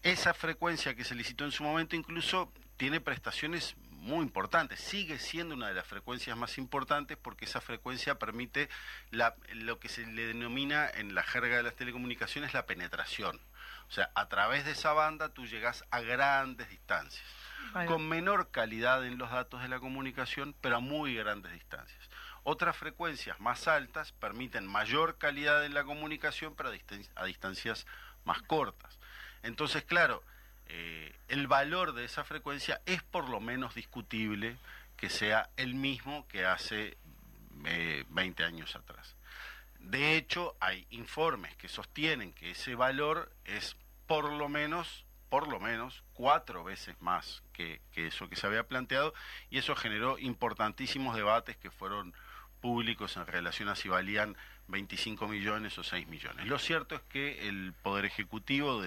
Esa frecuencia que se licitó en su momento incluso tiene prestaciones muy importantes, sigue siendo una de las frecuencias más importantes porque esa frecuencia permite la, lo que se le denomina en la jerga de las telecomunicaciones la penetración. O sea, a través de esa banda tú llegas a grandes distancias, con menor calidad en los datos de la comunicación, pero a muy grandes distancias. Otras frecuencias más altas permiten mayor calidad en la comunicación, pero a, distan- a distancias más cortas. Entonces, claro, eh, el valor de esa frecuencia es por lo menos discutible que sea el mismo que hace eh, 20 años atrás. De hecho, hay informes que sostienen que ese valor es por lo menos, por lo menos, cuatro veces más que eso que se había planteado, y eso generó importantísimos debates que fueron públicos en relación a si valían 25 millones o 6 millones. Lo cierto es que el Poder Ejecutivo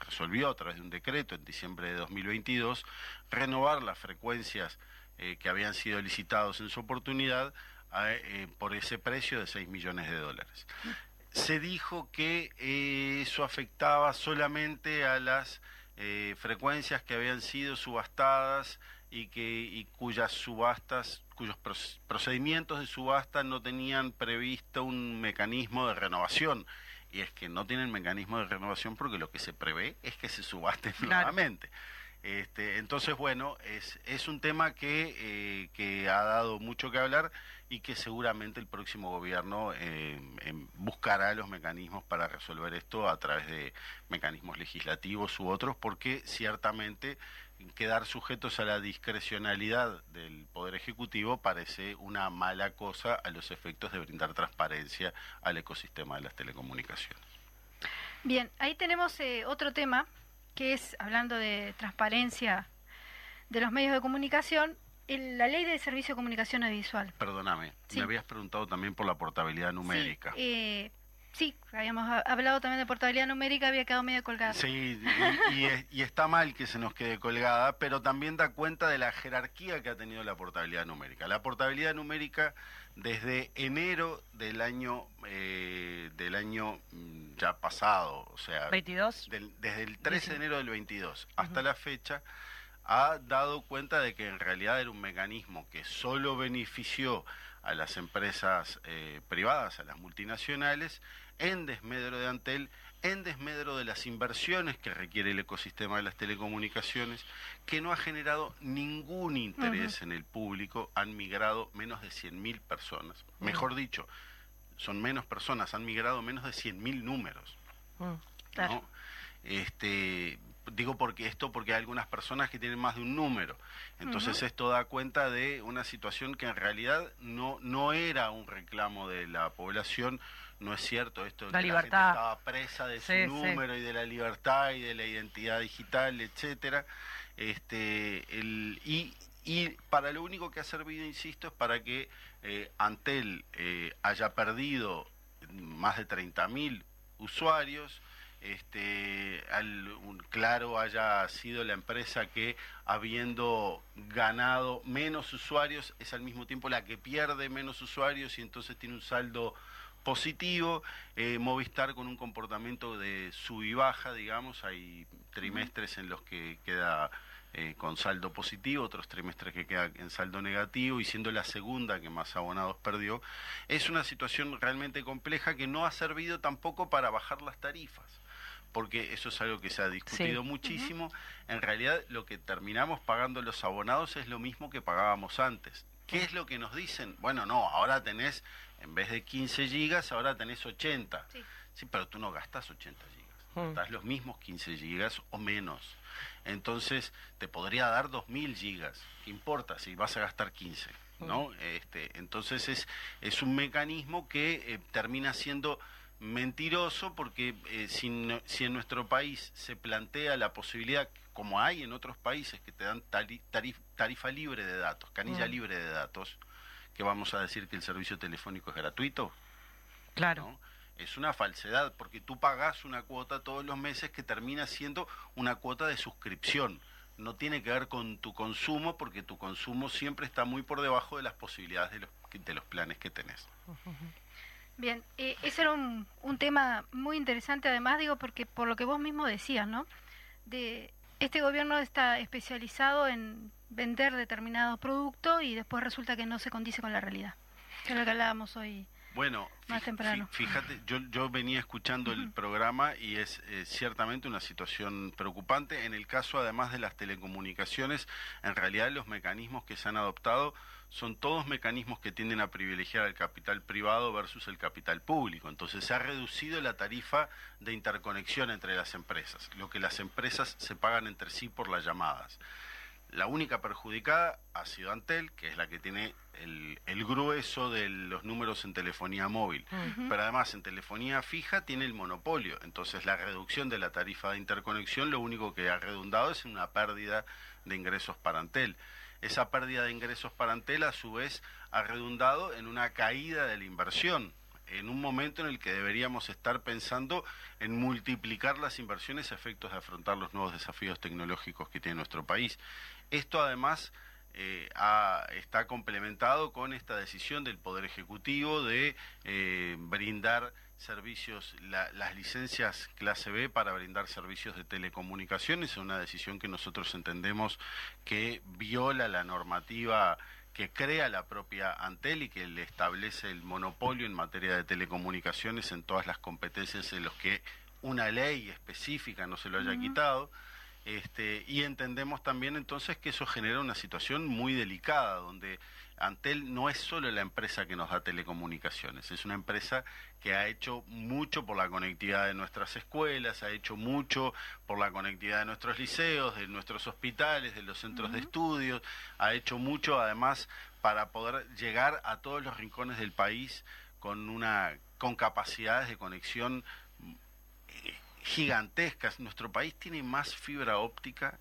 resolvió a través de un decreto en diciembre de 2022 renovar las frecuencias eh, que habían sido licitados en su oportunidad eh, por ese precio de 6 millones de dólares. Se dijo que eh, eso afectaba solamente a las frecuencias que habían sido subastadas y que y cuyas subastas cuyos proce- procedimientos de subasta no tenían previsto un mecanismo de renovación y es que no tienen mecanismo de renovación porque lo que se prevé es que se subasten Claro. nuevamente este, entonces, bueno, es, es un tema que, eh, que ha dado mucho que hablar y que seguramente el próximo gobierno eh, buscará los mecanismos para resolver esto a través de mecanismos legislativos u otros, porque ciertamente quedar sujetos a la discrecionalidad del Poder Ejecutivo parece una mala cosa a los efectos de brindar transparencia al ecosistema de las telecomunicaciones. Bien, ahí tenemos eh, otro tema que es, hablando de transparencia de los medios de comunicación, el- la ley de servicio de comunicación audiovisual. Perdóname, Sí. me habías preguntado también por la portabilidad numérica. Sí, eh, sí, habíamos ha- hablado también de portabilidad numérica, había quedado medio colgada. Sí, y, y es- y está mal que se nos quede colgada, pero también da cuenta de la jerarquía que ha tenido la portabilidad numérica. La portabilidad numérica desde enero del año eh, del año mm, ya pasado, o sea, 22. del- desde el 13 de enero del 22 hasta la fecha, ha dado cuenta de que en realidad era un mecanismo que solo benefició a las empresas eh, privadas, a las multinacionales, en desmedro de Antel en desmedro de las inversiones que requiere el ecosistema de las telecomunicaciones, que no ha generado ningún interés en el público, han migrado menos de 100.000 personas. Mejor dicho, son menos personas, han migrado menos de 100.000 números. ¿no? Este, digo porque esto porque hay algunas personas que tienen más de un número. Entonces esto da cuenta de una situación que en realidad no, no era un reclamo de la población, no es cierto esto de La que libertad. la gente estaba presa de su sí. número y de la libertad y de la identidad digital, etcétera. Este, el, y, y para lo único que ha servido, insisto, es para que eh, Antel eh, haya perdido más de 30.000 usuarios, este, al, un, claro haya sido la empresa que habiendo ganado menos usuarios es al mismo tiempo la que pierde menos usuarios y entonces tiene un saldo positivo, eh, Movistar con un comportamiento de sub y baja, digamos, hay trimestres en los que queda eh, con saldo positivo, otros trimestres que queda en saldo negativo y siendo la segunda que más abonados perdió, es una situación realmente compleja que no ha servido tampoco para bajar las tarifas porque eso es algo que se ha discutido Sí. muchísimo. En realidad, lo que terminamos pagando los abonados es lo mismo que pagábamos antes. ¿Qué es lo que nos dicen? Bueno, no, ahora tenés, en vez de 15 gigas, ahora tenés 80. Sí. Sí, pero tú no gastas 80 gigas. Mm. Gastás los mismos 15 gigas o menos. Entonces, te podría dar 2000 gigas. ¿Qué importa si vas a gastar 15? ¿no? Este, entonces, es, es un mecanismo que eh, termina siendo mentiroso porque eh, si, no- si en nuestro país se plantea la posibilidad, como hay en otros países que te dan tari- tarif- tarifa libre de datos, canilla Mm. libre de datos, que vamos a decir que el servicio telefónico es gratuito, Claro. ¿no? Es una falsedad, porque tú pagas una cuota todos los meses que termina siendo una cuota de suscripción. No tiene que ver con tu consumo, porque tu consumo siempre está muy por debajo de las posibilidades de los, de los planes que tenés. Bien, eh, ese era un, un tema muy interesante, además, digo, porque por lo que vos mismo decías, ¿no? De este gobierno está especializado en vender determinado producto y después resulta que no se condice con la realidad. Que es lo que hablábamos hoy. Bueno, Más temprano. fí- fíjate, yo, yo venía escuchando el programa y es eh, ciertamente una situación preocupante. En el caso, además de las telecomunicaciones, en realidad los mecanismos que se han adoptado son todos mecanismos que tienden a privilegiar al capital privado versus el capital público. Entonces se ha reducido la tarifa de interconexión entre las empresas, lo que las empresas se pagan entre sí por las llamadas. La única perjudicada ha sido Antel, que es la que tiene el, el grueso de los números en telefonía móvil. Pero además en telefonía fija tiene el monopolio. Entonces la reducción de la tarifa de interconexión lo único que ha redundado es en una pérdida de ingresos para Antel. Esa pérdida de ingresos para Antel a su vez ha redundado en una caída de la inversión en un momento en el que deberíamos estar pensando en multiplicar las inversiones a efectos de afrontar los nuevos desafíos tecnológicos que tiene nuestro país. Esto además eh, está complementado con esta decisión del Poder Ejecutivo de eh, brindar servicios, la- las licencias clase B para brindar servicios de telecomunicaciones, es una decisión que nosotros entendemos que viola la normativa que crea la propia Antel y que le establece el monopolio en materia de telecomunicaciones en todas las competencias en los que una ley específica no se lo haya quitado. Este, y entendemos también entonces que eso genera una situación muy delicada, donde Antel no es solo la empresa que nos da telecomunicaciones, es una empresa que ha hecho mucho por la conectividad de nuestras escuelas, ha hecho mucho por la conectividad de nuestros liceos, de nuestros hospitales, de los centros de estudios, ha hecho mucho además para poder llegar a todos los rincones del país con una con capacidades de conexión eh, gigantescas. Nuestro país tiene más fibra óptica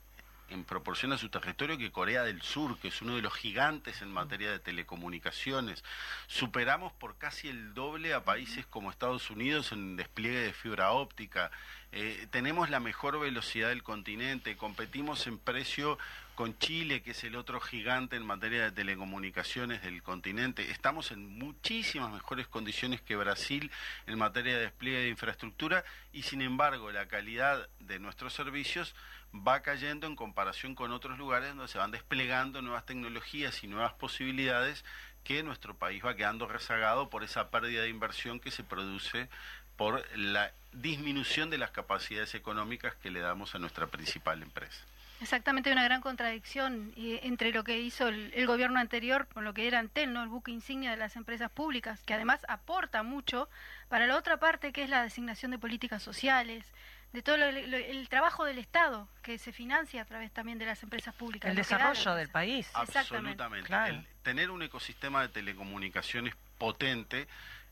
en proporción a su territorio que Corea del Sur, que es uno de los gigantes en materia de telecomunicaciones. Superamos por casi el doble a países como Estados Unidos en despliegue de fibra óptica. Eh, tenemos la mejor velocidad del continente, competimos en precio con Chile, que es el otro gigante en materia de telecomunicaciones del continente. Estamos en muchísimas mejores condiciones que Brasil en materia de despliegue de infraestructura y sin embargo la calidad de nuestros servicios va cayendo en comparación con otros lugares donde se van desplegando nuevas tecnologías y nuevas posibilidades que nuestro país va quedando rezagado por esa pérdida de inversión que se produce por la disminución de las capacidades económicas que le damos a nuestra principal empresa. Exactamente, hay una gran contradicción eh, entre lo que hizo el, el, gobierno anterior con lo que era Antel, ¿no? el buque insignia de las empresas públicas, que además aporta mucho para la otra parte que es la designación de políticas sociales, de todo lo, lo, el trabajo del Estado que se financia a través también de las empresas públicas. El desarrollo del país. Absolutamente. Claro. El tener un ecosistema de telecomunicaciones potente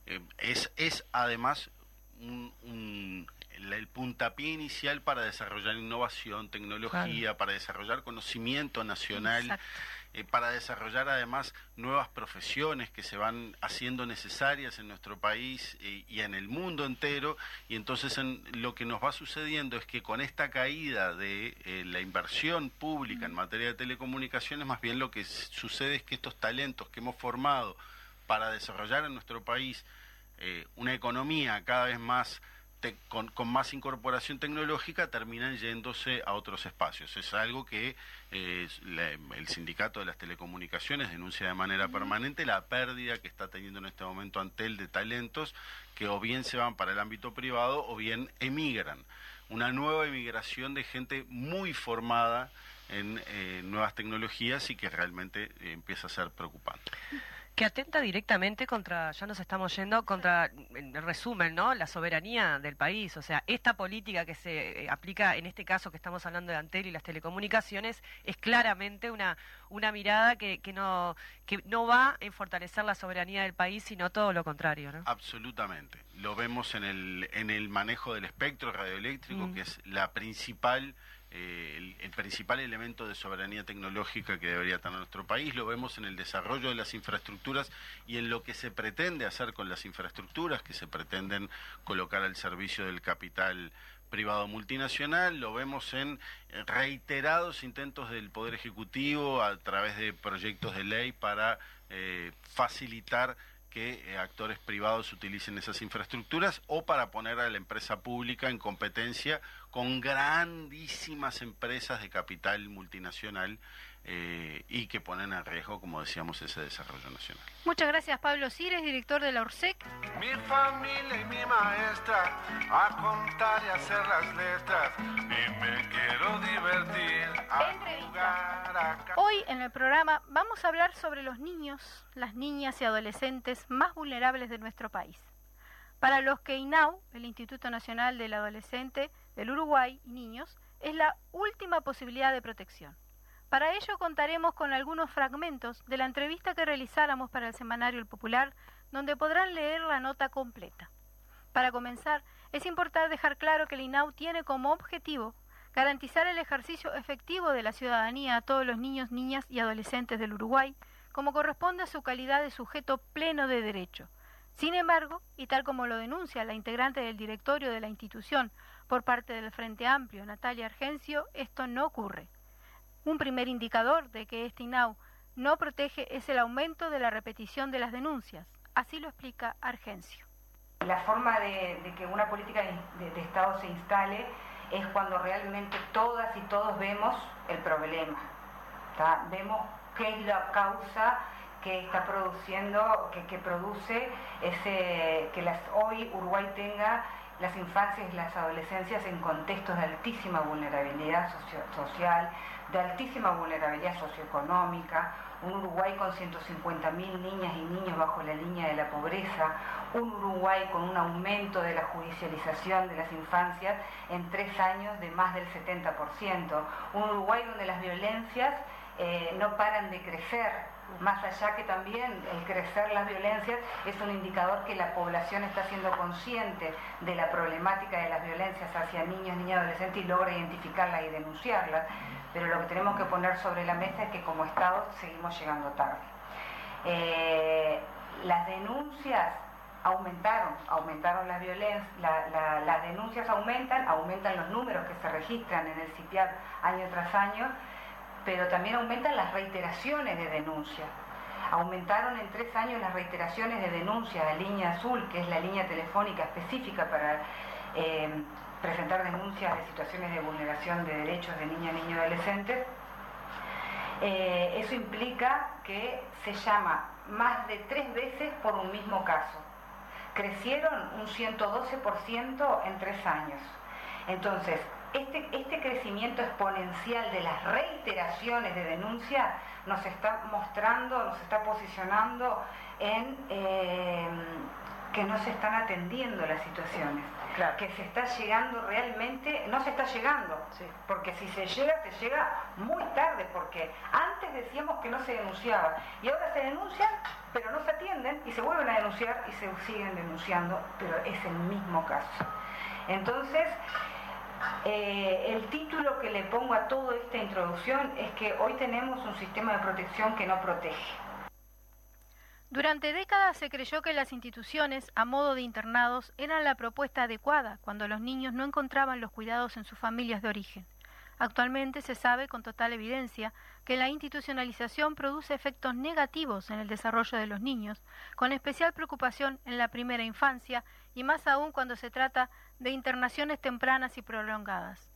eh, es, es además un, un el puntapié inicial para desarrollar innovación, tecnología, claro. para desarrollar conocimiento nacional, eh, para desarrollar además nuevas profesiones que se van haciendo necesarias en nuestro país eh, y en el mundo entero. Y entonces en, lo que nos va sucediendo es que con esta caída de eh, la inversión pública en materia de telecomunicaciones, más bien lo que sucede es que estos talentos que hemos formado para desarrollar en nuestro país una economía cada vez más te, con, con, más incorporación tecnológica terminan yéndose a otros espacios. Es algo que eh, la, el sindicato de las telecomunicaciones denuncia de manera permanente la pérdida que está teniendo en este momento Antel de talentos que o bien se van para el ámbito privado o bien emigran. Una nueva emigración de gente muy formada en eh, nuevas tecnologías y que realmente eh, empieza a ser preocupante que atenta directamente contra, ya nos estamos yendo, contra, en resumen, ¿no? La soberanía del país. O sea, esta política que se eh, aplica, en este caso que estamos hablando de Antel y las telecomunicaciones, es claramente una, una mirada que, que, no, que no va en fortalecer la soberanía del país, sino todo lo contrario, ¿no? Absolutamente. Lo vemos en el, en el manejo del espectro radioeléctrico, mm. que es la principal eh, el, principal elemento de soberanía tecnológica que debería tener nuestro país. Lo vemos en el desarrollo de las infraestructuras y en lo que se pretende hacer con las infraestructuras que se pretenden colocar al servicio del capital privado multinacional, lo vemos en reiterados intentos del Poder Ejecutivo a través de proyectos de ley para eh, facilitar que eh, actores privados utilicen esas infraestructuras o para poner a la empresa pública en competencia con grandísimas empresas de capital multinacional eh, y que ponen en riesgo, como decíamos, ese desarrollo nacional. Muchas gracias, Pablo Cires, director de la ORSEC. Mi familia y mi maestra a contar y hacer las letras y me quiero divertir a jugar a... Hoy en el programa vamos a hablar sobre los niños, las niñas y adolescentes más vulnerables de nuestro país. Para los que INAU, el Instituto Nacional del Adolescente del Uruguay y Niños, es la última posibilidad de protección. Para ello contaremos con algunos fragmentos de la entrevista que realizáramos para el semanario El Popular, donde podrán leer la nota completa. Para comenzar, es importante dejar claro que el INAU tiene como objetivo garantizar el ejercicio efectivo de la ciudadanía a todos los niños, niñas y adolescentes del Uruguay, como corresponde a su calidad de sujeto pleno de derecho. Sin embargo, y tal como lo denuncia la integrante del directorio de la institución por parte del Frente Amplio, Natalia Argencio, esto no ocurre. Un primer indicador de que este INAU no protege es el aumento de la repetición de las denuncias. Así lo explica Argencio. La forma de, que una política de, Estado se instale es cuando realmente todas y todos vemos el problema. Vemos qué es la causa que está produciendo, que, que produce ese, que las, hoy Uruguay tenga las infancias y las adolescencias en contextos de altísima vulnerabilidad socio social, de altísima vulnerabilidad socioeconómica, un Uruguay con 150.000 niñas y niños bajo la línea de la pobreza, un Uruguay con un aumento de la judicialización de las infancias en tres años de más del 70%, un Uruguay donde las violencias eh, no paran de crecer, más allá que también el crecer las violencias es un indicador que la población está siendo consciente de la problemática de las violencias hacia niños, niñas adolescentes y logra identificarlas y denunciarlas, pero lo que tenemos que poner sobre la mesa es que como Estado seguimos llegando tarde. Eh, las denuncias aumentaron, aumentaron las violencias, la, la, las denuncias aumentan, aumentan los números que se registran en el CIPIAP año tras año, pero también aumentan las reiteraciones de denuncia. Aumentaron en tres años las reiteraciones de denuncia a línea azul, que es la línea telefónica específica para eh, presentar denuncias de situaciones de vulneración de derechos de niña, niño y adolescente. Eh, eso implica que se llama más de tres veces por un mismo caso. crecieron un 112% en tres años. Entonces, este, este crecimiento exponencial de las reiteraciones de denuncia nos está mostrando, nos está posicionando en eh, que no se están atendiendo las situaciones. Que se está llegando realmente, no se está llegando, porque si se llega, se llega muy tarde, porque antes decíamos que no se denunciaba y ahora se denuncian, pero no se atienden y se vuelven a denunciar y se siguen denunciando, pero es el mismo caso. Entonces, eh, el título que le pongo a toda esta introducción es que hoy tenemos un sistema de protección que no protege. Durante décadas se creyó que las instituciones, a modo de internados, eran la propuesta adecuada cuando los niños no encontraban los cuidados en sus familias de origen. Actualmente se sabe con total evidencia que la institucionalización produce efectos negativos en el desarrollo de los niños, con especial preocupación en la primera infancia y más aún cuando se trata de internaciones tempranas y prolongadas.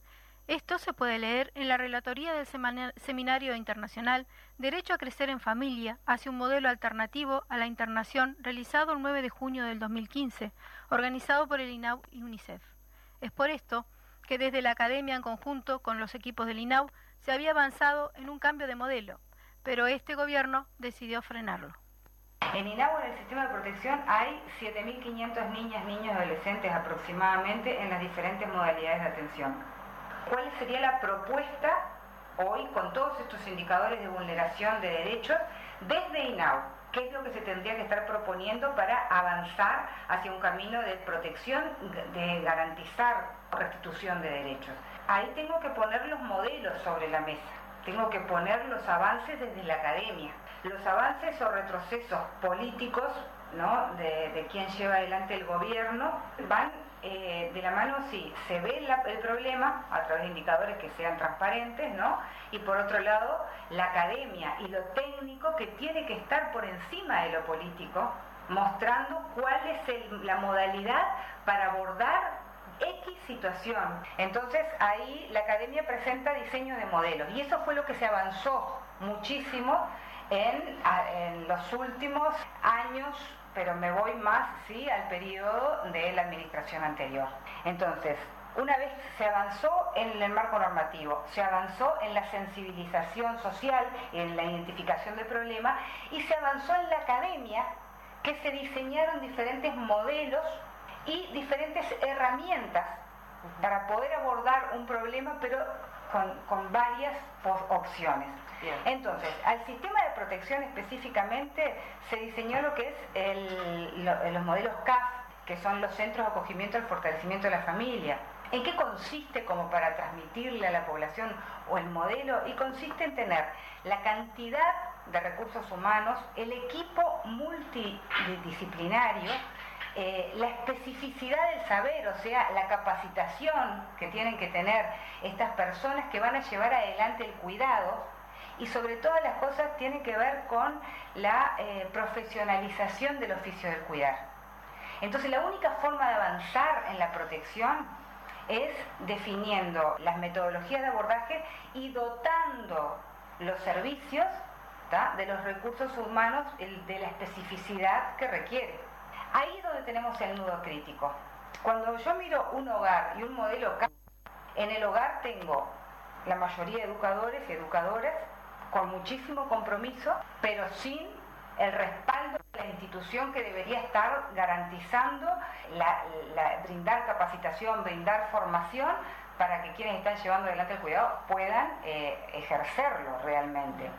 Esto se puede leer en la relatoría del Seminario Internacional Derecho a Crecer en Familia hacia un modelo alternativo a la internación realizado el 9 de junio del 2015, organizado por el INAU y UNICEF. Es por esto que desde la Academia en conjunto con los equipos del INAU se había avanzado en un cambio de modelo, pero este gobierno decidió frenarlo. En INAU, en el sistema de protección, hay 7.500 niñas, niños adolescentes aproximadamente en las diferentes modalidades de atención cuál sería la propuesta hoy con todos estos indicadores de vulneración de derechos desde INAU. ¿Qué es lo que se tendría que estar proponiendo para avanzar hacia un camino de protección, de garantizar restitución de derechos? Ahí tengo que poner los modelos sobre la mesa, tengo que poner los avances desde la academia. Los avances o retrocesos políticos ¿no? de, quien lleva adelante el gobierno van eh, de la mano sí, se ve el problema a través de indicadores que sean transparentes, ¿no? Y por otro lado, la academia y lo técnico que tiene que estar por encima de lo político, mostrando cuál es la modalidad para abordar X situación. Entonces ahí la academia presenta diseño de modelos y eso fue lo que se avanzó muchísimo en, los últimos años pero me voy más sí al periodo de la administración anterior. Entonces, una vez se avanzó en el marco normativo, se avanzó en la sensibilización social, en la identificación del problema y se avanzó en la academia que se diseñaron diferentes modelos y diferentes herramientas para poder abordar un problema, pero con, varias opciones. Entonces, al sistema de protección específicamente se diseñó lo que es los modelos CAF, que son los centros de acogimiento al fortalecimiento de la familia. ¿En qué consiste como para transmitirle a la población o el modelo? Y consiste en tener la cantidad de recursos humanos, el equipo multidisciplinario, eh, la especificidad del saber, o sea, la capacitación que tienen que tener estas personas que van a llevar adelante el cuidado y sobre todas las cosas tiene que ver con la eh, profesionalización del oficio del cuidar. Entonces la única forma de avanzar en la protección es definiendo las metodologías de abordaje y dotando los servicios de los recursos humanos de la especificidad que requiere. Ahí es donde tenemos el nudo crítico. Cuando yo miro un hogar y un modelo, en el hogar tengo la mayoría de educadores y educadoras con muchísimo compromiso, pero sin el respaldo de la institución que debería estar garantizando brindar capacitación, brindar formación para que quienes están llevando adelante el cuidado puedan eh, ejercerlo realmente.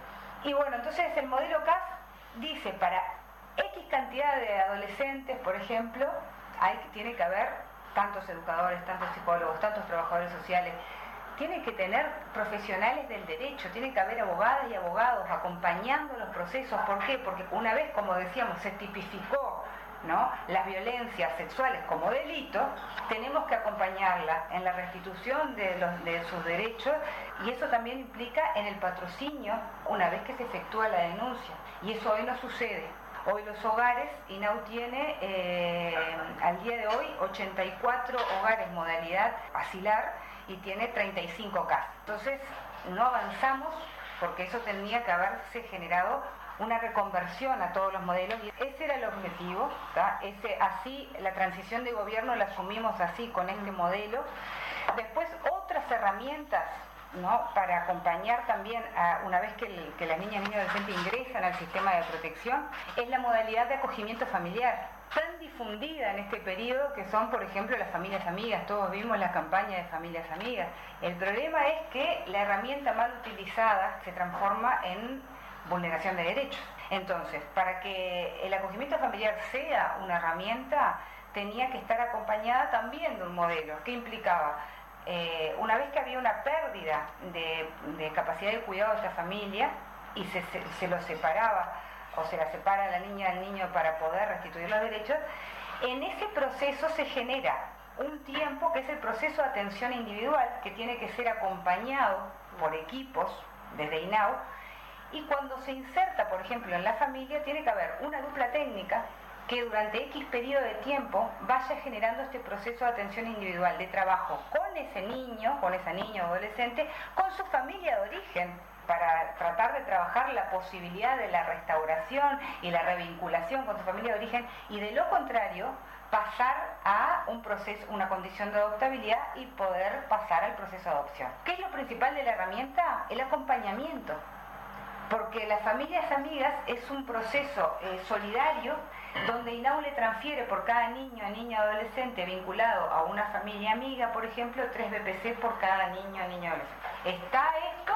Y bueno, entonces el modelo CAS dice para X cantidad de adolescentes, por ejemplo, hay, tiene que haber tantos educadores, tantos psicólogos, tantos trabajadores sociales, tiene que tener profesionales del derecho, tiene que haber abogadas y abogados acompañando los procesos. ¿Por qué? Porque una vez, como decíamos, se tipificó ¿no? las violencias sexuales como delito, tenemos que acompañarla en la restitución de, los, de sus derechos y eso también implica en el patrocinio una vez que se efectúa la denuncia. Y eso hoy no sucede. Hoy los hogares, INAU tiene eh, al día de hoy 84 hogares modalidad asilar y tiene 35 casas. Entonces no avanzamos porque eso tendría que haberse generado una reconversión a todos los modelos y ese era el objetivo, ese, así la transición de gobierno la asumimos así con este modelo. Después otras herramientas ¿no? para acompañar también, a, una vez que, que las niñas y niños adolescentes ingresan al sistema de protección, es la modalidad de acogimiento familiar, tan difundida en este periodo que son, por ejemplo, las familias amigas. Todos vimos la campaña de familias amigas. El problema es que la herramienta mal utilizada se transforma en vulneración de derechos. Entonces, para que el acogimiento familiar sea una herramienta, tenía que estar acompañada también de un modelo. ¿Qué implicaba? Eh, una vez que había una pérdida de, capacidad de cuidado de esta familia y se, se, lo separaba o se la separa la niña al niño para poder restituir los derechos, en ese proceso se genera un tiempo que es el proceso de atención individual que tiene que ser acompañado por equipos desde INAU y cuando se inserta, por ejemplo, en la familia, tiene que haber una dupla técnica que durante X periodo de tiempo vaya generando este proceso de atención individual, de trabajo con ese niño, con esa niña o adolescente, con su familia de origen, para tratar de trabajar la posibilidad de la restauración y la revinculación con su familia de origen y de lo contrario pasar a un proceso, una condición de adoptabilidad y poder pasar al proceso de adopción. ¿Qué es lo principal de la herramienta? El acompañamiento porque las familias amigas es un proceso eh, solidario donde INAU le transfiere por cada niño, niña, adolescente vinculado a una familia amiga, por ejemplo, tres BPC por cada niño, niña, adolescente. Está esto,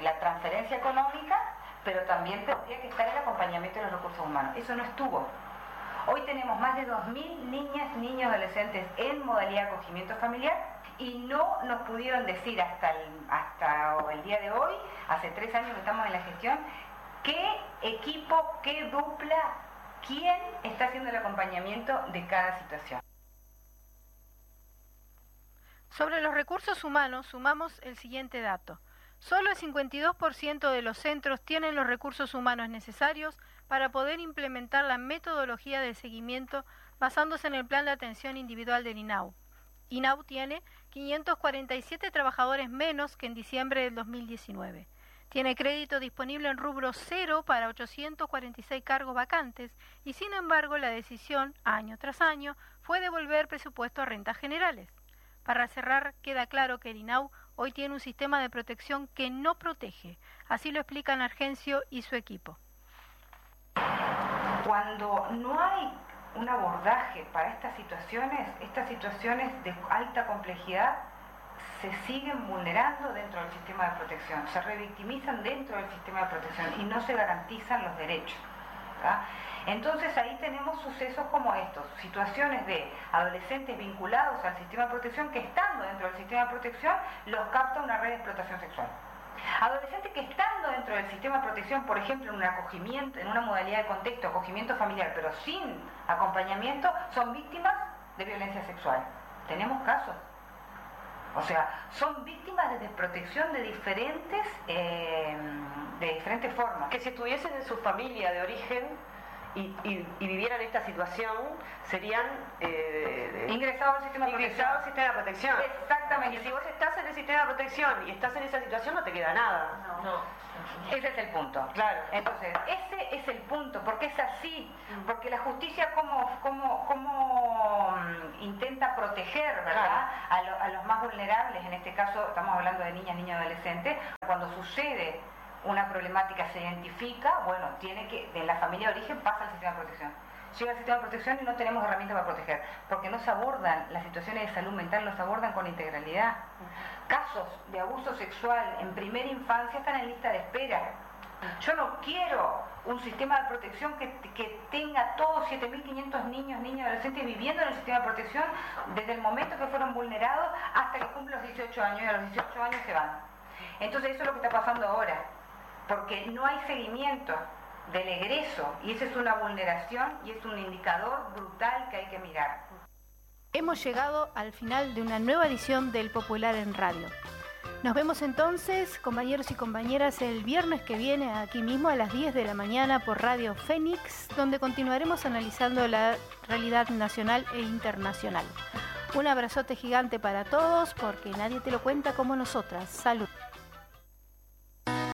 la transferencia económica, pero también tendría que estar el acompañamiento de los recursos humanos. Eso no estuvo. Hoy tenemos más de 2.000 niñas, niños, adolescentes en modalidad de acogimiento familiar y no nos pudieron decir hasta el, hasta el día de hoy, hace tres años que estamos en la gestión, qué equipo, qué dupla, quién está haciendo el acompañamiento de cada situación. Sobre los recursos humanos, sumamos el siguiente dato. Solo el 52% de los centros tienen los recursos humanos necesarios para poder implementar la metodología de seguimiento basándose en el plan de atención individual del INAU. INAU tiene 547 trabajadores menos que en diciembre del 2019. Tiene crédito disponible en rubro cero para 846 cargos vacantes y sin embargo la decisión, año tras año, fue devolver presupuesto a rentas generales. Para cerrar, queda claro que el INAU hoy tiene un sistema de protección que no protege. Así lo explican Argencio y su equipo. Cuando no hay un abordaje para estas situaciones, estas situaciones de alta complejidad se siguen vulnerando dentro del sistema de protección, se revictimizan dentro del sistema de protección y no se garantizan los derechos. Entonces ahí tenemos sucesos como estos, situaciones de adolescentes vinculados al sistema de protección que estando dentro del sistema de protección los capta una red de explotación sexual. Adolescentes que estando dentro del sistema de protección, por ejemplo, en un acogimiento, en una modalidad de contexto, acogimiento familiar, pero sin acompañamiento, son víctimas de violencia sexual. Tenemos casos. O sea, son víctimas de desprotección de diferentes, eh, de diferentes formas. Que si estuviesen en su familia de origen, y, y, vivieran esta situación serían eh, ingresados al sistema de protección. sistema de protección. Exactamente. Y si vos estás en el sistema de protección y estás en esa situación no te queda nada. No. Ese es el punto. Claro. Entonces, ese es el punto, porque es así, porque la justicia como, como, como mm, intenta proteger, ¿verdad? A, a los más vulnerables, en este caso estamos hablando de niñas, niños, adolescentes, cuando sucede una problemática se identifica, bueno, tiene que, de la familia de origen pasa al sistema de protección. Llega al sistema de protección y no tenemos herramientas para proteger, porque no se abordan, las situaciones de salud mental no se abordan con integralidad. Casos de abuso sexual en primera infancia están en lista de espera. Yo no quiero un sistema de protección que, que tenga todos 7.500 niños, niñas, adolescentes viviendo en el sistema de protección desde el momento que fueron vulnerados hasta que cumplen los 18 años y a los 18 años se van. Entonces eso es lo que está pasando ahora porque no hay seguimiento del egreso y esa es una vulneración y es un indicador brutal que hay que mirar. Hemos llegado al final de una nueva edición del Popular en Radio. Nos vemos entonces, compañeros y compañeras, el viernes que viene aquí mismo a las 10 de la mañana por Radio Fénix, donde continuaremos analizando la realidad nacional e internacional. Un abrazote gigante para todos porque nadie te lo cuenta como nosotras. Salud.